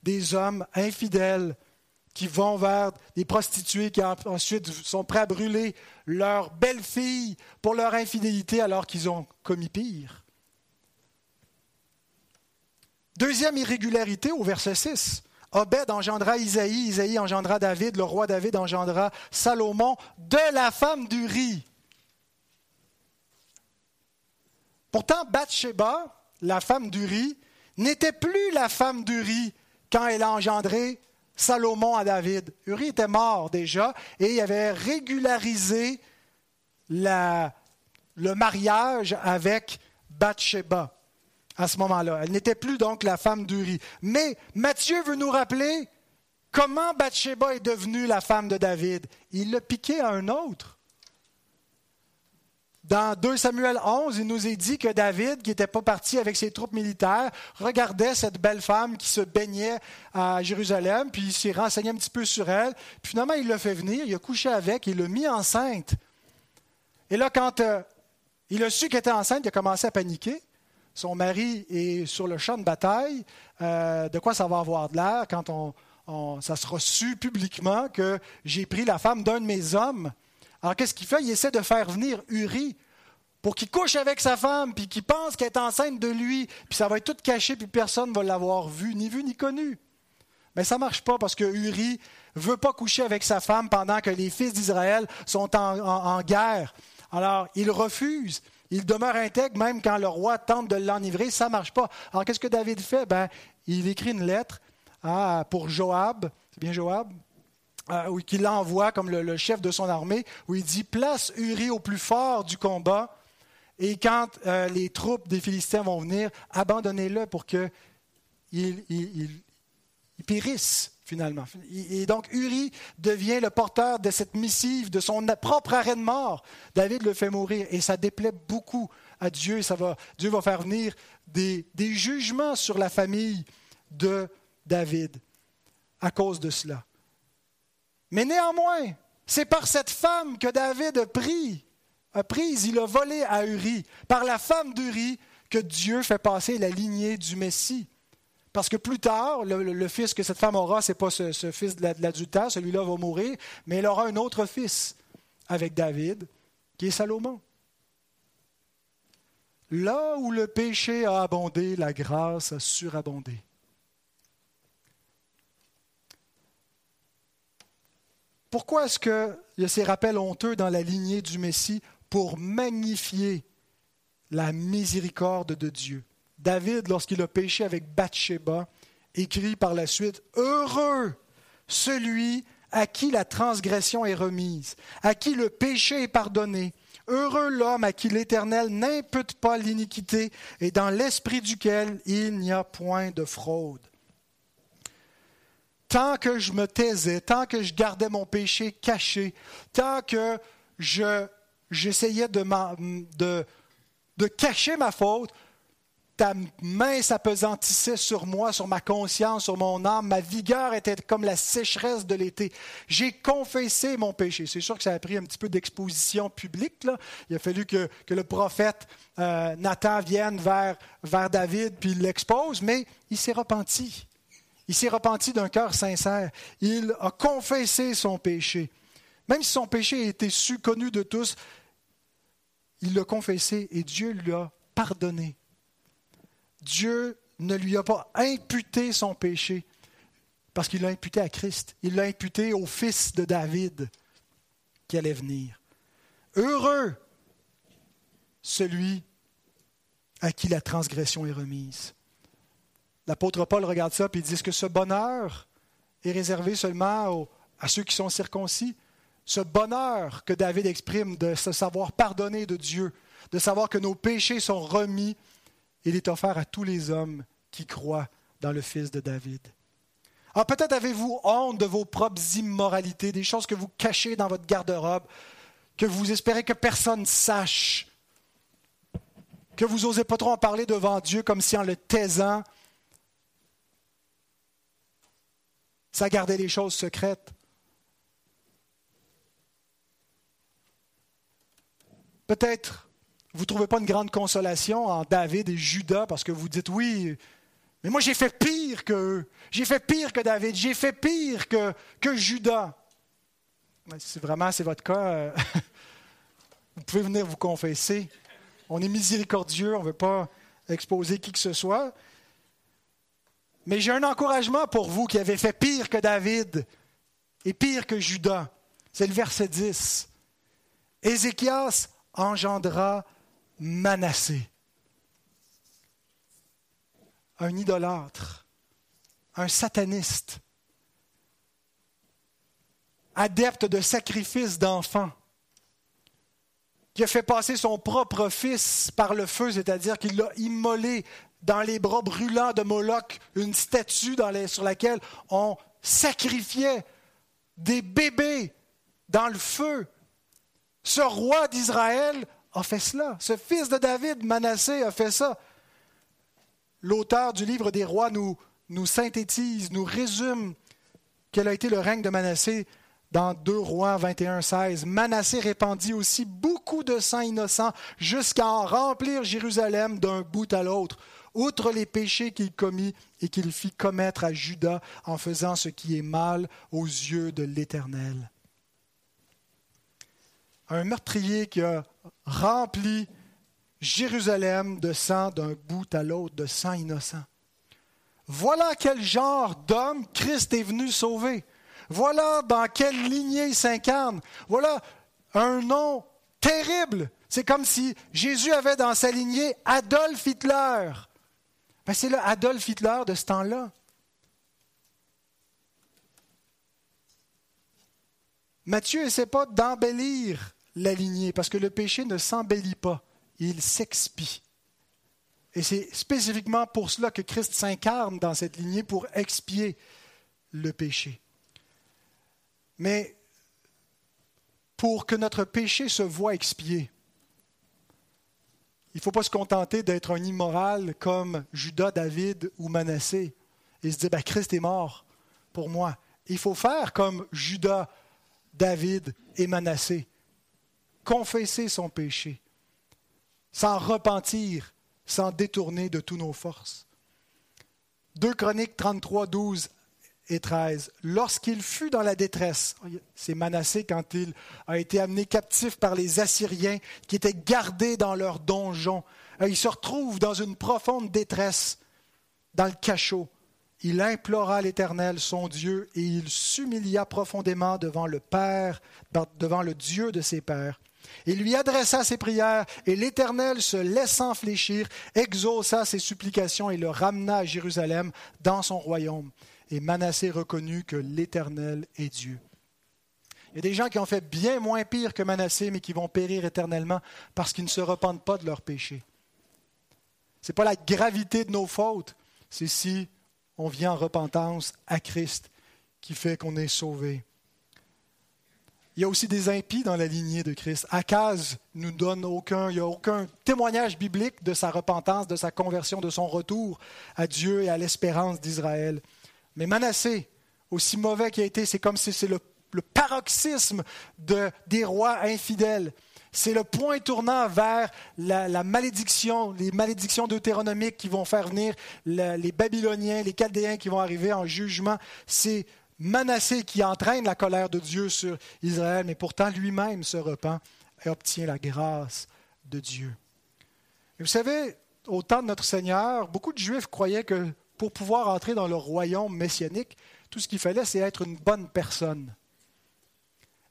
Speaker 1: des hommes infidèles qui vont vers des prostituées qui ensuite sont prêts à brûler leur belle-fille pour leur infidélité alors qu'ils ont commis pire. Deuxième irrégularité au verset 6. Obed engendra Isaïe, Isaïe engendra David, le roi David engendra Salomon de la femme d'Uri. Pourtant, Bathsheba, la femme d'Uri, n'était plus la femme d'Uri quand elle a engendré Salomon à David. Uri était mort déjà et il avait régularisé le mariage avec Bathsheba à ce moment-là. Elle n'était plus donc la femme d'Uri. Mais Matthieu veut nous rappeler comment Bathsheba est devenue la femme de David. Il l'a piqué à un autre. Dans 2 Samuel 11, il nous est dit que David, qui n'était pas parti avec ses troupes militaires, regardait cette belle femme qui se baignait à Jérusalem, puis il s'est renseigné un petit peu sur elle. Puis finalement, il l'a fait venir, il a couché avec, il l'a mis enceinte. Et là, quand euh, il a su qu'elle était enceinte, il a commencé à paniquer. Son mari est sur le champ de bataille. Euh, de quoi ça va avoir de l'air quand on, ça sera su publiquement que j'ai pris la femme d'un de mes hommes? Alors qu'est-ce qu'il fait? Il essaie de faire venir Uri pour qu'il couche avec sa femme, puis qu'il pense qu'elle est enceinte de lui, puis ça va être tout caché, puis personne ne va l'avoir vu, ni vu ni connu. Mais ça ne marche pas parce que Uri veut pas coucher avec sa femme pendant que les fils d'Israël sont en, guerre. Alors, il refuse. Il demeure intègre même quand le roi tente de l'enivrer. Ça ne marche pas. Alors, qu'est-ce que David fait? Ben, il écrit une lettre ah, pour Joab. C'est bien Joab? euh, qu'il l'envoie comme le, chef de son armée, où il dit Place Uri au plus fort du combat, et quand euh, les troupes des Philistins vont venir, abandonnez-le pour qu'il il, périsse finalement. Et donc Uri devient le porteur de cette missive, de son propre arrêt de mort. David le fait mourir et ça déplaît beaucoup à Dieu. Ça Dieu va faire venir des, des jugements sur la famille de David à cause de cela. Mais néanmoins, c'est par cette femme que David a pris, a prise, il a volé à Uri, par la femme d'Uri, que Dieu fait passer la lignée du Messie. Parce que plus tard, le, fils que cette femme aura, ce n'est pas ce, fils de l'adultère, celui-là va mourir, mais elle aura un autre fils avec David, qui est Salomon. Là où le péché a abondé, la grâce a surabondé. Pourquoi est-ce qu'il y a ces rappels honteux dans la lignée du Messie pour magnifier la miséricorde de Dieu? David, lorsqu'il a péché avec Bathsheba, écrit par la suite Heureux celui à qui la transgression est remise, à qui le péché est pardonné. Heureux l'homme à qui l'Éternel n'impute pas l'iniquité et dans l'esprit duquel il n'y a point de fraude tant que je me taisais, tant que je gardais mon péché caché, tant que je, j'essayais de, de cacher ma faute, ta main s'apesantissait sur moi, sur ma conscience, sur mon âme. Ma vigueur était comme la sécheresse de l'été. J'ai confessé mon péché. C'est sûr que ça a pris un petit peu d'exposition publique. Là. Il a fallu que, le prophète euh, Nathan vienne vers, vers David puis l'expose, mais il s'est repenti. Il s'est repenti d'un cœur sincère. Il a confessé son péché. Même si son péché était su, connu de tous, il l'a confessé et Dieu lui a pardonné. Dieu ne lui a pas imputé son péché parce qu'il l'a imputé à Christ. Il l'a imputé au fils de David qui allait venir. Heureux celui à qui la transgression est remise. l'apôtre Paul regarde ça et il dit, que ce bonheur est réservé seulement à ceux qui sont circoncis? Ce bonheur que David exprime de se savoir pardonner de Dieu, de savoir que nos péchés sont remis, il est offert à tous les hommes qui croient dans le Fils de David. Alors peut-être avez-vous honte de vos propres immoralités, des choses que vous cachez dans votre garde-robe, que vous espérez que personne sache, que vous n'osez pas trop en parler devant Dieu comme si en le taisant, ça gardait les choses secrètes. Peut-être vous ne trouvez pas une grande consolation en David et Judas parce que vous dites oui, mais moi j'ai fait pire que j'ai fait pire que David, j'ai fait pire que, que Judas. Si vraiment c'est votre cas, vous pouvez venir vous confesser. On est miséricordieux, on ne veut pas exposer qui que ce soit. Mais j'ai un encouragement pour vous qui avez fait pire que David et pire que Judas. C'est le verset 10. Ézéchias engendra Manassé. Un idolâtre, un sataniste, adepte de sacrifices d'enfants, qui a fait passer son propre fils par le feu, c'est-à-dire qu'il l'a immolé dans les bras brûlants de Moloch, une statue sur laquelle on sacrifiait des bébés dans le feu. Ce roi d'Israël a fait cela. Ce fils de David, Manassé, a fait ça l'auteur du livre des rois nous, synthétise, nous résume quel a été le règne de Manassé dans 2 rois 21, 16. Manassé répandit aussi beaucoup de sang innocent jusqu'à en remplir Jérusalem d'un bout à l'autre, outre les péchés qu'il commit et qu'il fit commettre à Judas en faisant ce qui est mal aux yeux de l'Éternel. Un meurtrier qui a rempli Jérusalem de sang d'un bout à l'autre, de sang innocent. Voilà quel genre d'homme Christ est venu sauver. Voilà dans quelle lignée il s'incarne. Voilà un nom terrible. C'est comme si Jésus avait dans sa lignée Adolf Hitler. Ben, c'est le Adolf Hitler de ce temps-là. Matthieu n'essaie pas d'embellir la parce que le péché ne s'embellit pas il s'expie. Et c'est spécifiquement pour cela que Christ s'incarne dans cette lignée, pour expier le péché. Mais pour que notre péché se voie expié, il ne faut pas se contenter d'être un immoral comme Judas, David ou Manassé et se dire ben, Christ est mort pour moi. Il faut faire comme Judas, David et Manassé. Confesser son péché s'en repentir, s'en détourner de toutes nos forces. 2 Chroniques 33, 12 et 13. Lorsqu'il fut dans la détresse, c'est Manassé quand il a été amené captif par les Assyriens qui étaient gardés dans leur donjon. Euh, il se retrouve dans une profonde détresse, dans le cachot. Il implora l'Éternel, son Dieu, et il s'humilia profondément devant le Père, devant le Dieu de ses pères. Il lui adressa ses prières, et l'Éternel, se laissant fléchir, exauça ses supplications et le ramena à Jérusalem dans son royaume. Et Manassé reconnut que l'Éternel est Dieu. Il y a des gens qui ont fait bien moins pire que Manassé, mais qui vont périr éternellement parce qu'ils ne se repentent pas de leurs péchés. Ce n'est pas la gravité de nos fautes, c'est si on vient en repentance à Christ qui fait qu'on est sauvé. Il y a aussi des impies dans la lignée de Christ. Akaz nous donne aucun, il n'y a aucun témoignage biblique de sa repentance, de sa conversion, de son retour à Dieu et à l'espérance d'Israël. Mais Manassé, aussi mauvais qu'il a été, c'est comme si c'est le, paroxysme de, des rois infidèles. C'est le point tournant vers la, malédiction, les malédictions deutéronomiques qui vont faire venir les Babyloniens, les Chaldéens qui vont arriver en jugement. C'est Manassé qui entraîne la colère de Dieu sur Israël, mais pourtant lui-même se repent et obtient la grâce de Dieu. Vous savez, au temps de notre Seigneur, beaucoup de Juifs croyaient que pour pouvoir entrer dans le royaume messianique, tout ce qu'il fallait, c'est être une bonne personne.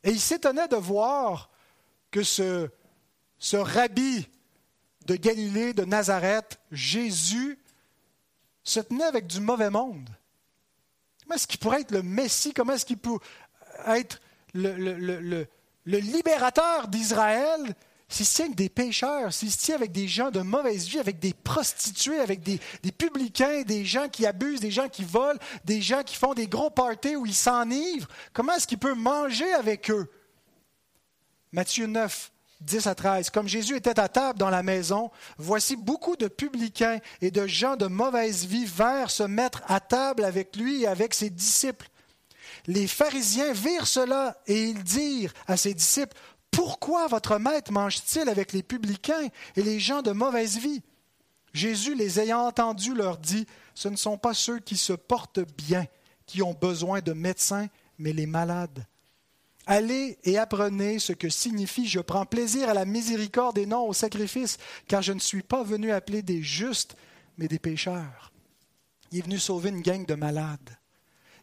Speaker 1: Et ils s'étonnaient de voir que ce, ce rabbi de Galilée, de Nazareth, Jésus, se tenait avec du mauvais monde? Comment est-ce qu'il pourrait être le Messie? Comment est-ce qu'il peut être le, libérateur d'Israël s'il se tient avec des pécheurs, s'il se tient avec des gens de mauvaise vie, avec des prostituées, avec des, des, publicains, des gens qui abusent, des gens qui volent, des gens qui font des gros parties où ils s'enivrent, comment est-ce qu'il peut manger avec eux? Matthieu 9, 10 à 13. Comme Jésus était à table dans la maison, voici beaucoup de publicains et de gens de mauvaise vie vinrent se mettre à table avec lui et avec ses disciples. Les pharisiens virent cela et ils dirent à ses disciples, Pourquoi votre maître mange-t-il avec les publicains et les gens de mauvaise vie? Jésus, les ayant entendus, leur dit, Ce ne sont pas ceux qui se portent bien qui ont besoin de médecins, mais les malades. Allez et apprenez ce que signifie je prends plaisir à la miséricorde et non au sacrifice, car je ne suis pas venu appeler des justes, mais des pécheurs. Il est venu sauver une gang de malades.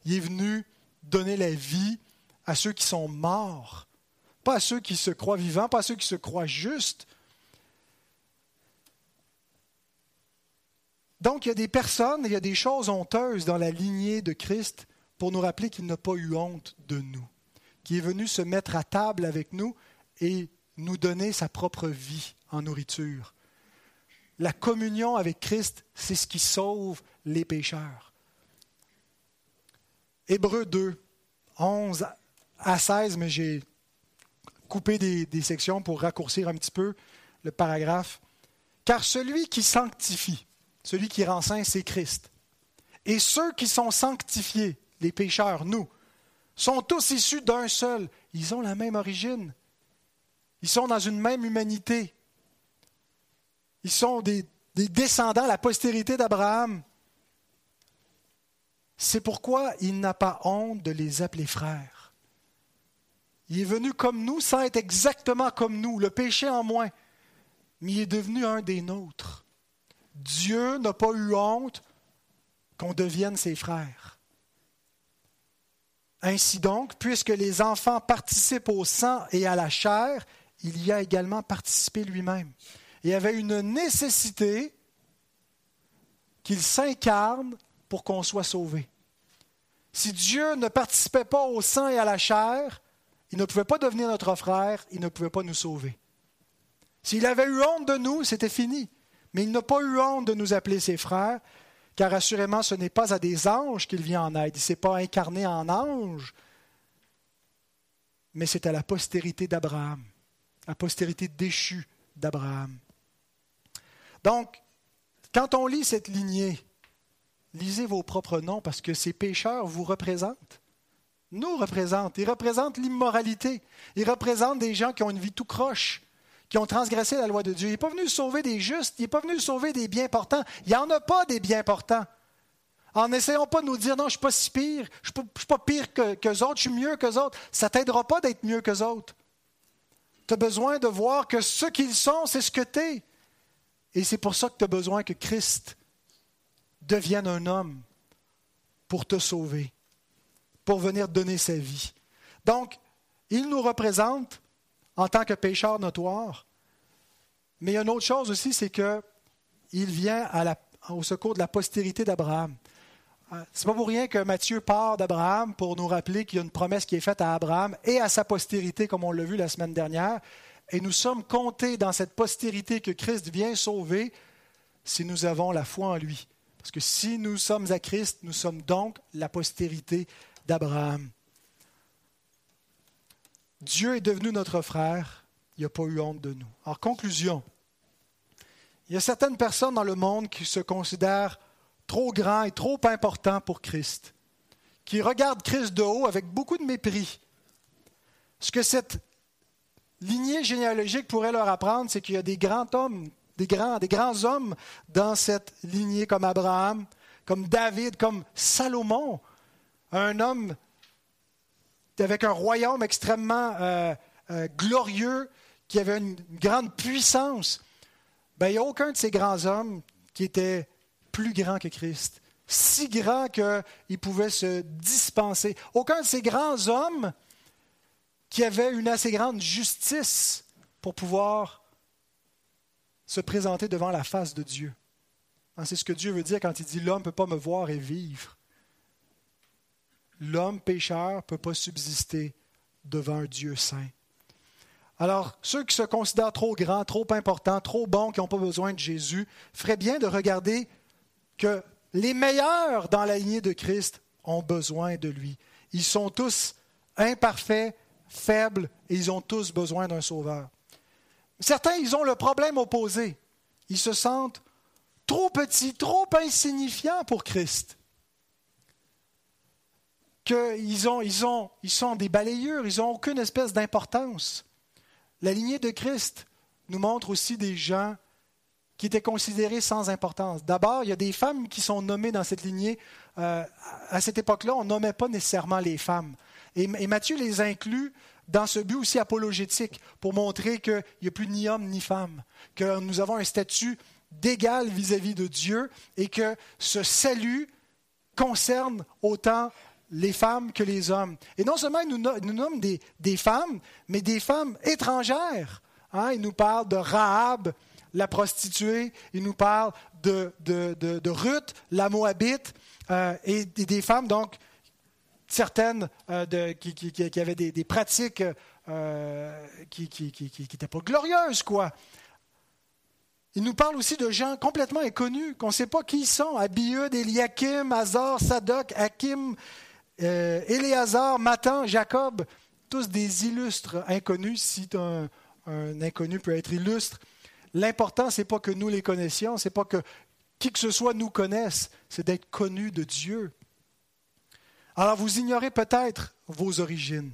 Speaker 1: Il est venu donner la vie à ceux qui sont morts, pas à ceux qui se croient vivants, pas à ceux qui se croient justes. Donc il y a des personnes, il y a des choses honteuses dans la lignée de Christ pour nous rappeler qu'il n'a pas eu honte de nous, qui est venu se mettre à table avec nous et nous donner sa propre vie en nourriture. La communion avec Christ, c'est ce qui sauve les pécheurs. Hébreu 2, 11 à 16, mais j'ai coupé des, des, sections pour raccourcir un petit peu le paragraphe. Car celui qui sanctifie, celui qui rend saint, c'est Christ. Et ceux qui sont sanctifiés, les pécheurs, nous, sont tous issus d'un seul. Ils ont la même origine. Ils sont dans une même humanité. Ils sont des, des descendants, la postérité d'Abraham. C'est pourquoi il n'a pas honte de les appeler frères. Il est venu comme nous sans être exactement comme nous, le péché en moins, mais il est devenu un des nôtres. Dieu n'a pas eu honte qu'on devienne ses frères. Ainsi donc, puisque les enfants participent au sang et à la chair, il y a également participé lui-même. Il y avait une nécessité qu'il s'incarne pour qu'on soit sauvé. Si Dieu ne participait pas au sang et à la chair, il ne pouvait pas devenir notre frère, il ne pouvait pas nous sauver. S'il avait eu honte de nous, c'était fini. Mais il n'a pas eu honte de nous appeler ses frères, car assurément ce n'est pas à des anges qu'il vient en aide. Il ne s'est pas incarné en ange, mais c'est à la postérité d'Abraham, la postérité déchue d'Abraham. Donc, quand on lit cette lignée, lisez vos propres noms parce que ces pécheurs vous représentent. Nous représentent. Ils représentent l'immoralité. Ils représentent des gens qui ont une vie tout croche, qui ont transgressé la loi de Dieu. Il n'est pas venu sauver des justes, il n'est pas venu sauver des bien portants. Il n'y en a pas des bien portants. En n'essayant pas de nous dire non, je ne suis pas si pire, je ne suis pas pire que, qu'eux autres, je suis mieux qu'eux autres. Ça ne t'aidera pas d'être mieux qu'eux autres. Tu as besoin de voir que ce qu'ils sont, c'est ce que tu es. Et c'est pour ça que tu as besoin que Christ devienne un homme pour te sauver, pour venir donner sa vie. Donc, il nous représente en tant que pécheur notoire, mais il y a une autre chose aussi, c'est qu'il vient au secours de la postérité d'Abraham. Euh, c'est pas pour rien que Matthieu part d'Abraham pour nous rappeler qu'il y a une promesse qui est faite à Abraham et à sa postérité, comme on l'a vu la semaine dernière. Et nous sommes comptés dans cette postérité que Christ vient sauver si nous avons la foi en lui. Parce que si nous sommes à Christ, nous sommes donc la postérité d'Abraham. Dieu est devenu notre frère, il n'a pas eu honte de nous. En conclusion, il y a certaines personnes dans le monde qui se considèrent trop grands et trop importants pour Christ, qui regardent Christ de haut avec beaucoup de mépris. Ce que cette lignée généalogique pourrait leur apprendre, c'est qu'il y a des grands hommes des grands, des grands hommes dans cette lignée comme Abraham, comme David, comme Salomon, un homme avec un royaume extrêmement euh, euh, glorieux, qui avait une grande puissance. Ben, il n'y a aucun de ces grands hommes qui était plus grand que Christ, si grand qu'il pouvait se dispenser. Aucun de ces grands hommes qui avait une assez grande justice pour pouvoir se présenter devant la face de Dieu. Hein, c'est ce que Dieu veut dire quand il dit l'homme ne peut pas me voir et vivre. L'homme pécheur ne peut pas subsister devant un Dieu saint. Alors, ceux qui se considèrent trop grands, trop importants, trop bons, qui n'ont pas besoin de Jésus, feraient bien de regarder que les meilleurs dans la lignée de Christ ont besoin de lui. Ils sont tous imparfaits, faibles, et ils ont tous besoin d'un sauveur. Certains, ils ont le problème opposé. Ils se sentent trop petits, trop insignifiants pour Christ. Qu'ils ont, ils ont, ils sont des balayures, ils n'ont aucune espèce d'importance. La lignée de Christ nous montre aussi des gens qui étaient considérés sans importance. D'abord, il y a des femmes qui sont nommées dans cette lignée. Euh, à cette époque-là, on ne nommait pas nécessairement les femmes. Et, Matthieu les inclut dans ce but aussi apologétique, pour montrer qu'il n'y a plus ni homme ni femme, que nous avons un statut d'égal vis-à-vis de Dieu et que ce salut concerne autant les femmes que les hommes. Et non seulement il nous, nomme des, femmes, mais des femmes étrangères. Hein. Il nous parle de Rahab, la prostituée, il nous parle de, de, Ruth, la Moabite, euh, et, des femmes, donc, certaines euh, qui, avaient des, pratiques euh, qui n'étaient pas glorieuses, quoi. Il nous parle aussi de gens complètement inconnus, qu'on ne sait pas qui ils sont. Abiud, Eliakim, Azar, Sadok, Hakim, euh, Éléazar, Matan, Jacob, tous des illustres inconnus, si un, inconnu peut être illustre. L'important, ce n'est pas que nous les connaissions, ce n'est pas que qui que ce soit nous connaisse, c'est d'être connu de Dieu. Alors vous ignorez peut-être vos origines.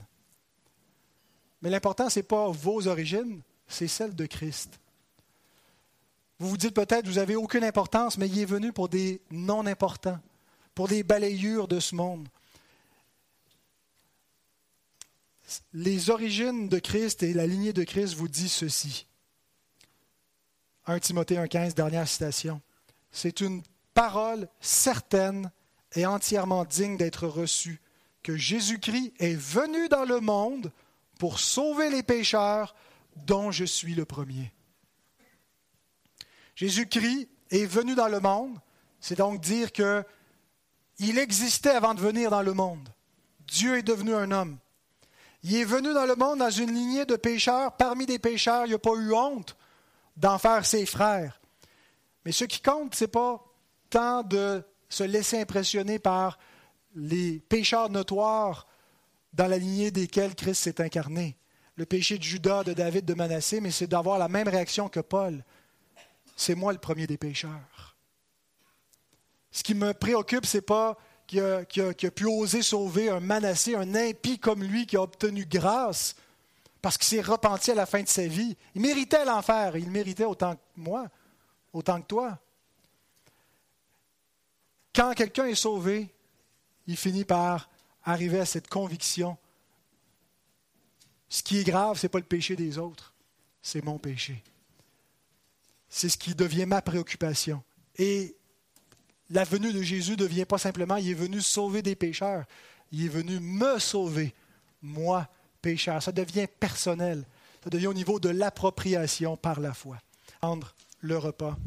Speaker 1: Mais l'important, ce n'est pas vos origines, c'est celle de Christ. Vous vous dites peut-être, vous n'avez aucune importance, mais il est venu pour des non-importants, pour des balayures de ce monde. Les origines de Christ et la lignée de Christ vous disent ceci. 1 Timothée 1,15, dernière citation. C'est une parole certaine et entièrement digne d'être reçue que Jésus-Christ est venu dans le monde pour sauver les pécheurs, dont je suis le premier. Jésus-Christ est venu dans le monde, c'est donc dire que il existait avant de venir dans le monde. Dieu est devenu un homme. Il est venu dans le monde dans une lignée de pécheurs. Parmi des pécheurs, il n'a pas eu honte d'en faire ses frères. Mais ce qui compte, ce n'est pas tant de se laisser impressionner par les pécheurs notoires dans la lignée desquels Christ s'est incarné. Le péché de Judas, de David, de Manassé, mais c'est d'avoir la même réaction que Paul c'est moi le premier des pécheurs. Ce qui me préoccupe, ce n'est pas qu'il a, pu oser sauver un Manassé, un impie comme lui qui a obtenu grâce parce qu'il s'est repenti à la fin de sa vie. Il méritait l'enfer, il méritait autant que moi, autant que toi. Quand quelqu'un est sauvé, il finit par arriver à cette conviction. Ce qui est grave, ce n'est pas le péché des autres, c'est mon péché. C'est ce qui devient ma préoccupation. Et la venue de Jésus ne devient pas simplement, il est venu sauver des pécheurs, il est venu me sauver, moi, pécheur. Ça devient personnel, ça devient au niveau de l'appropriation par la foi. Prendre le repas.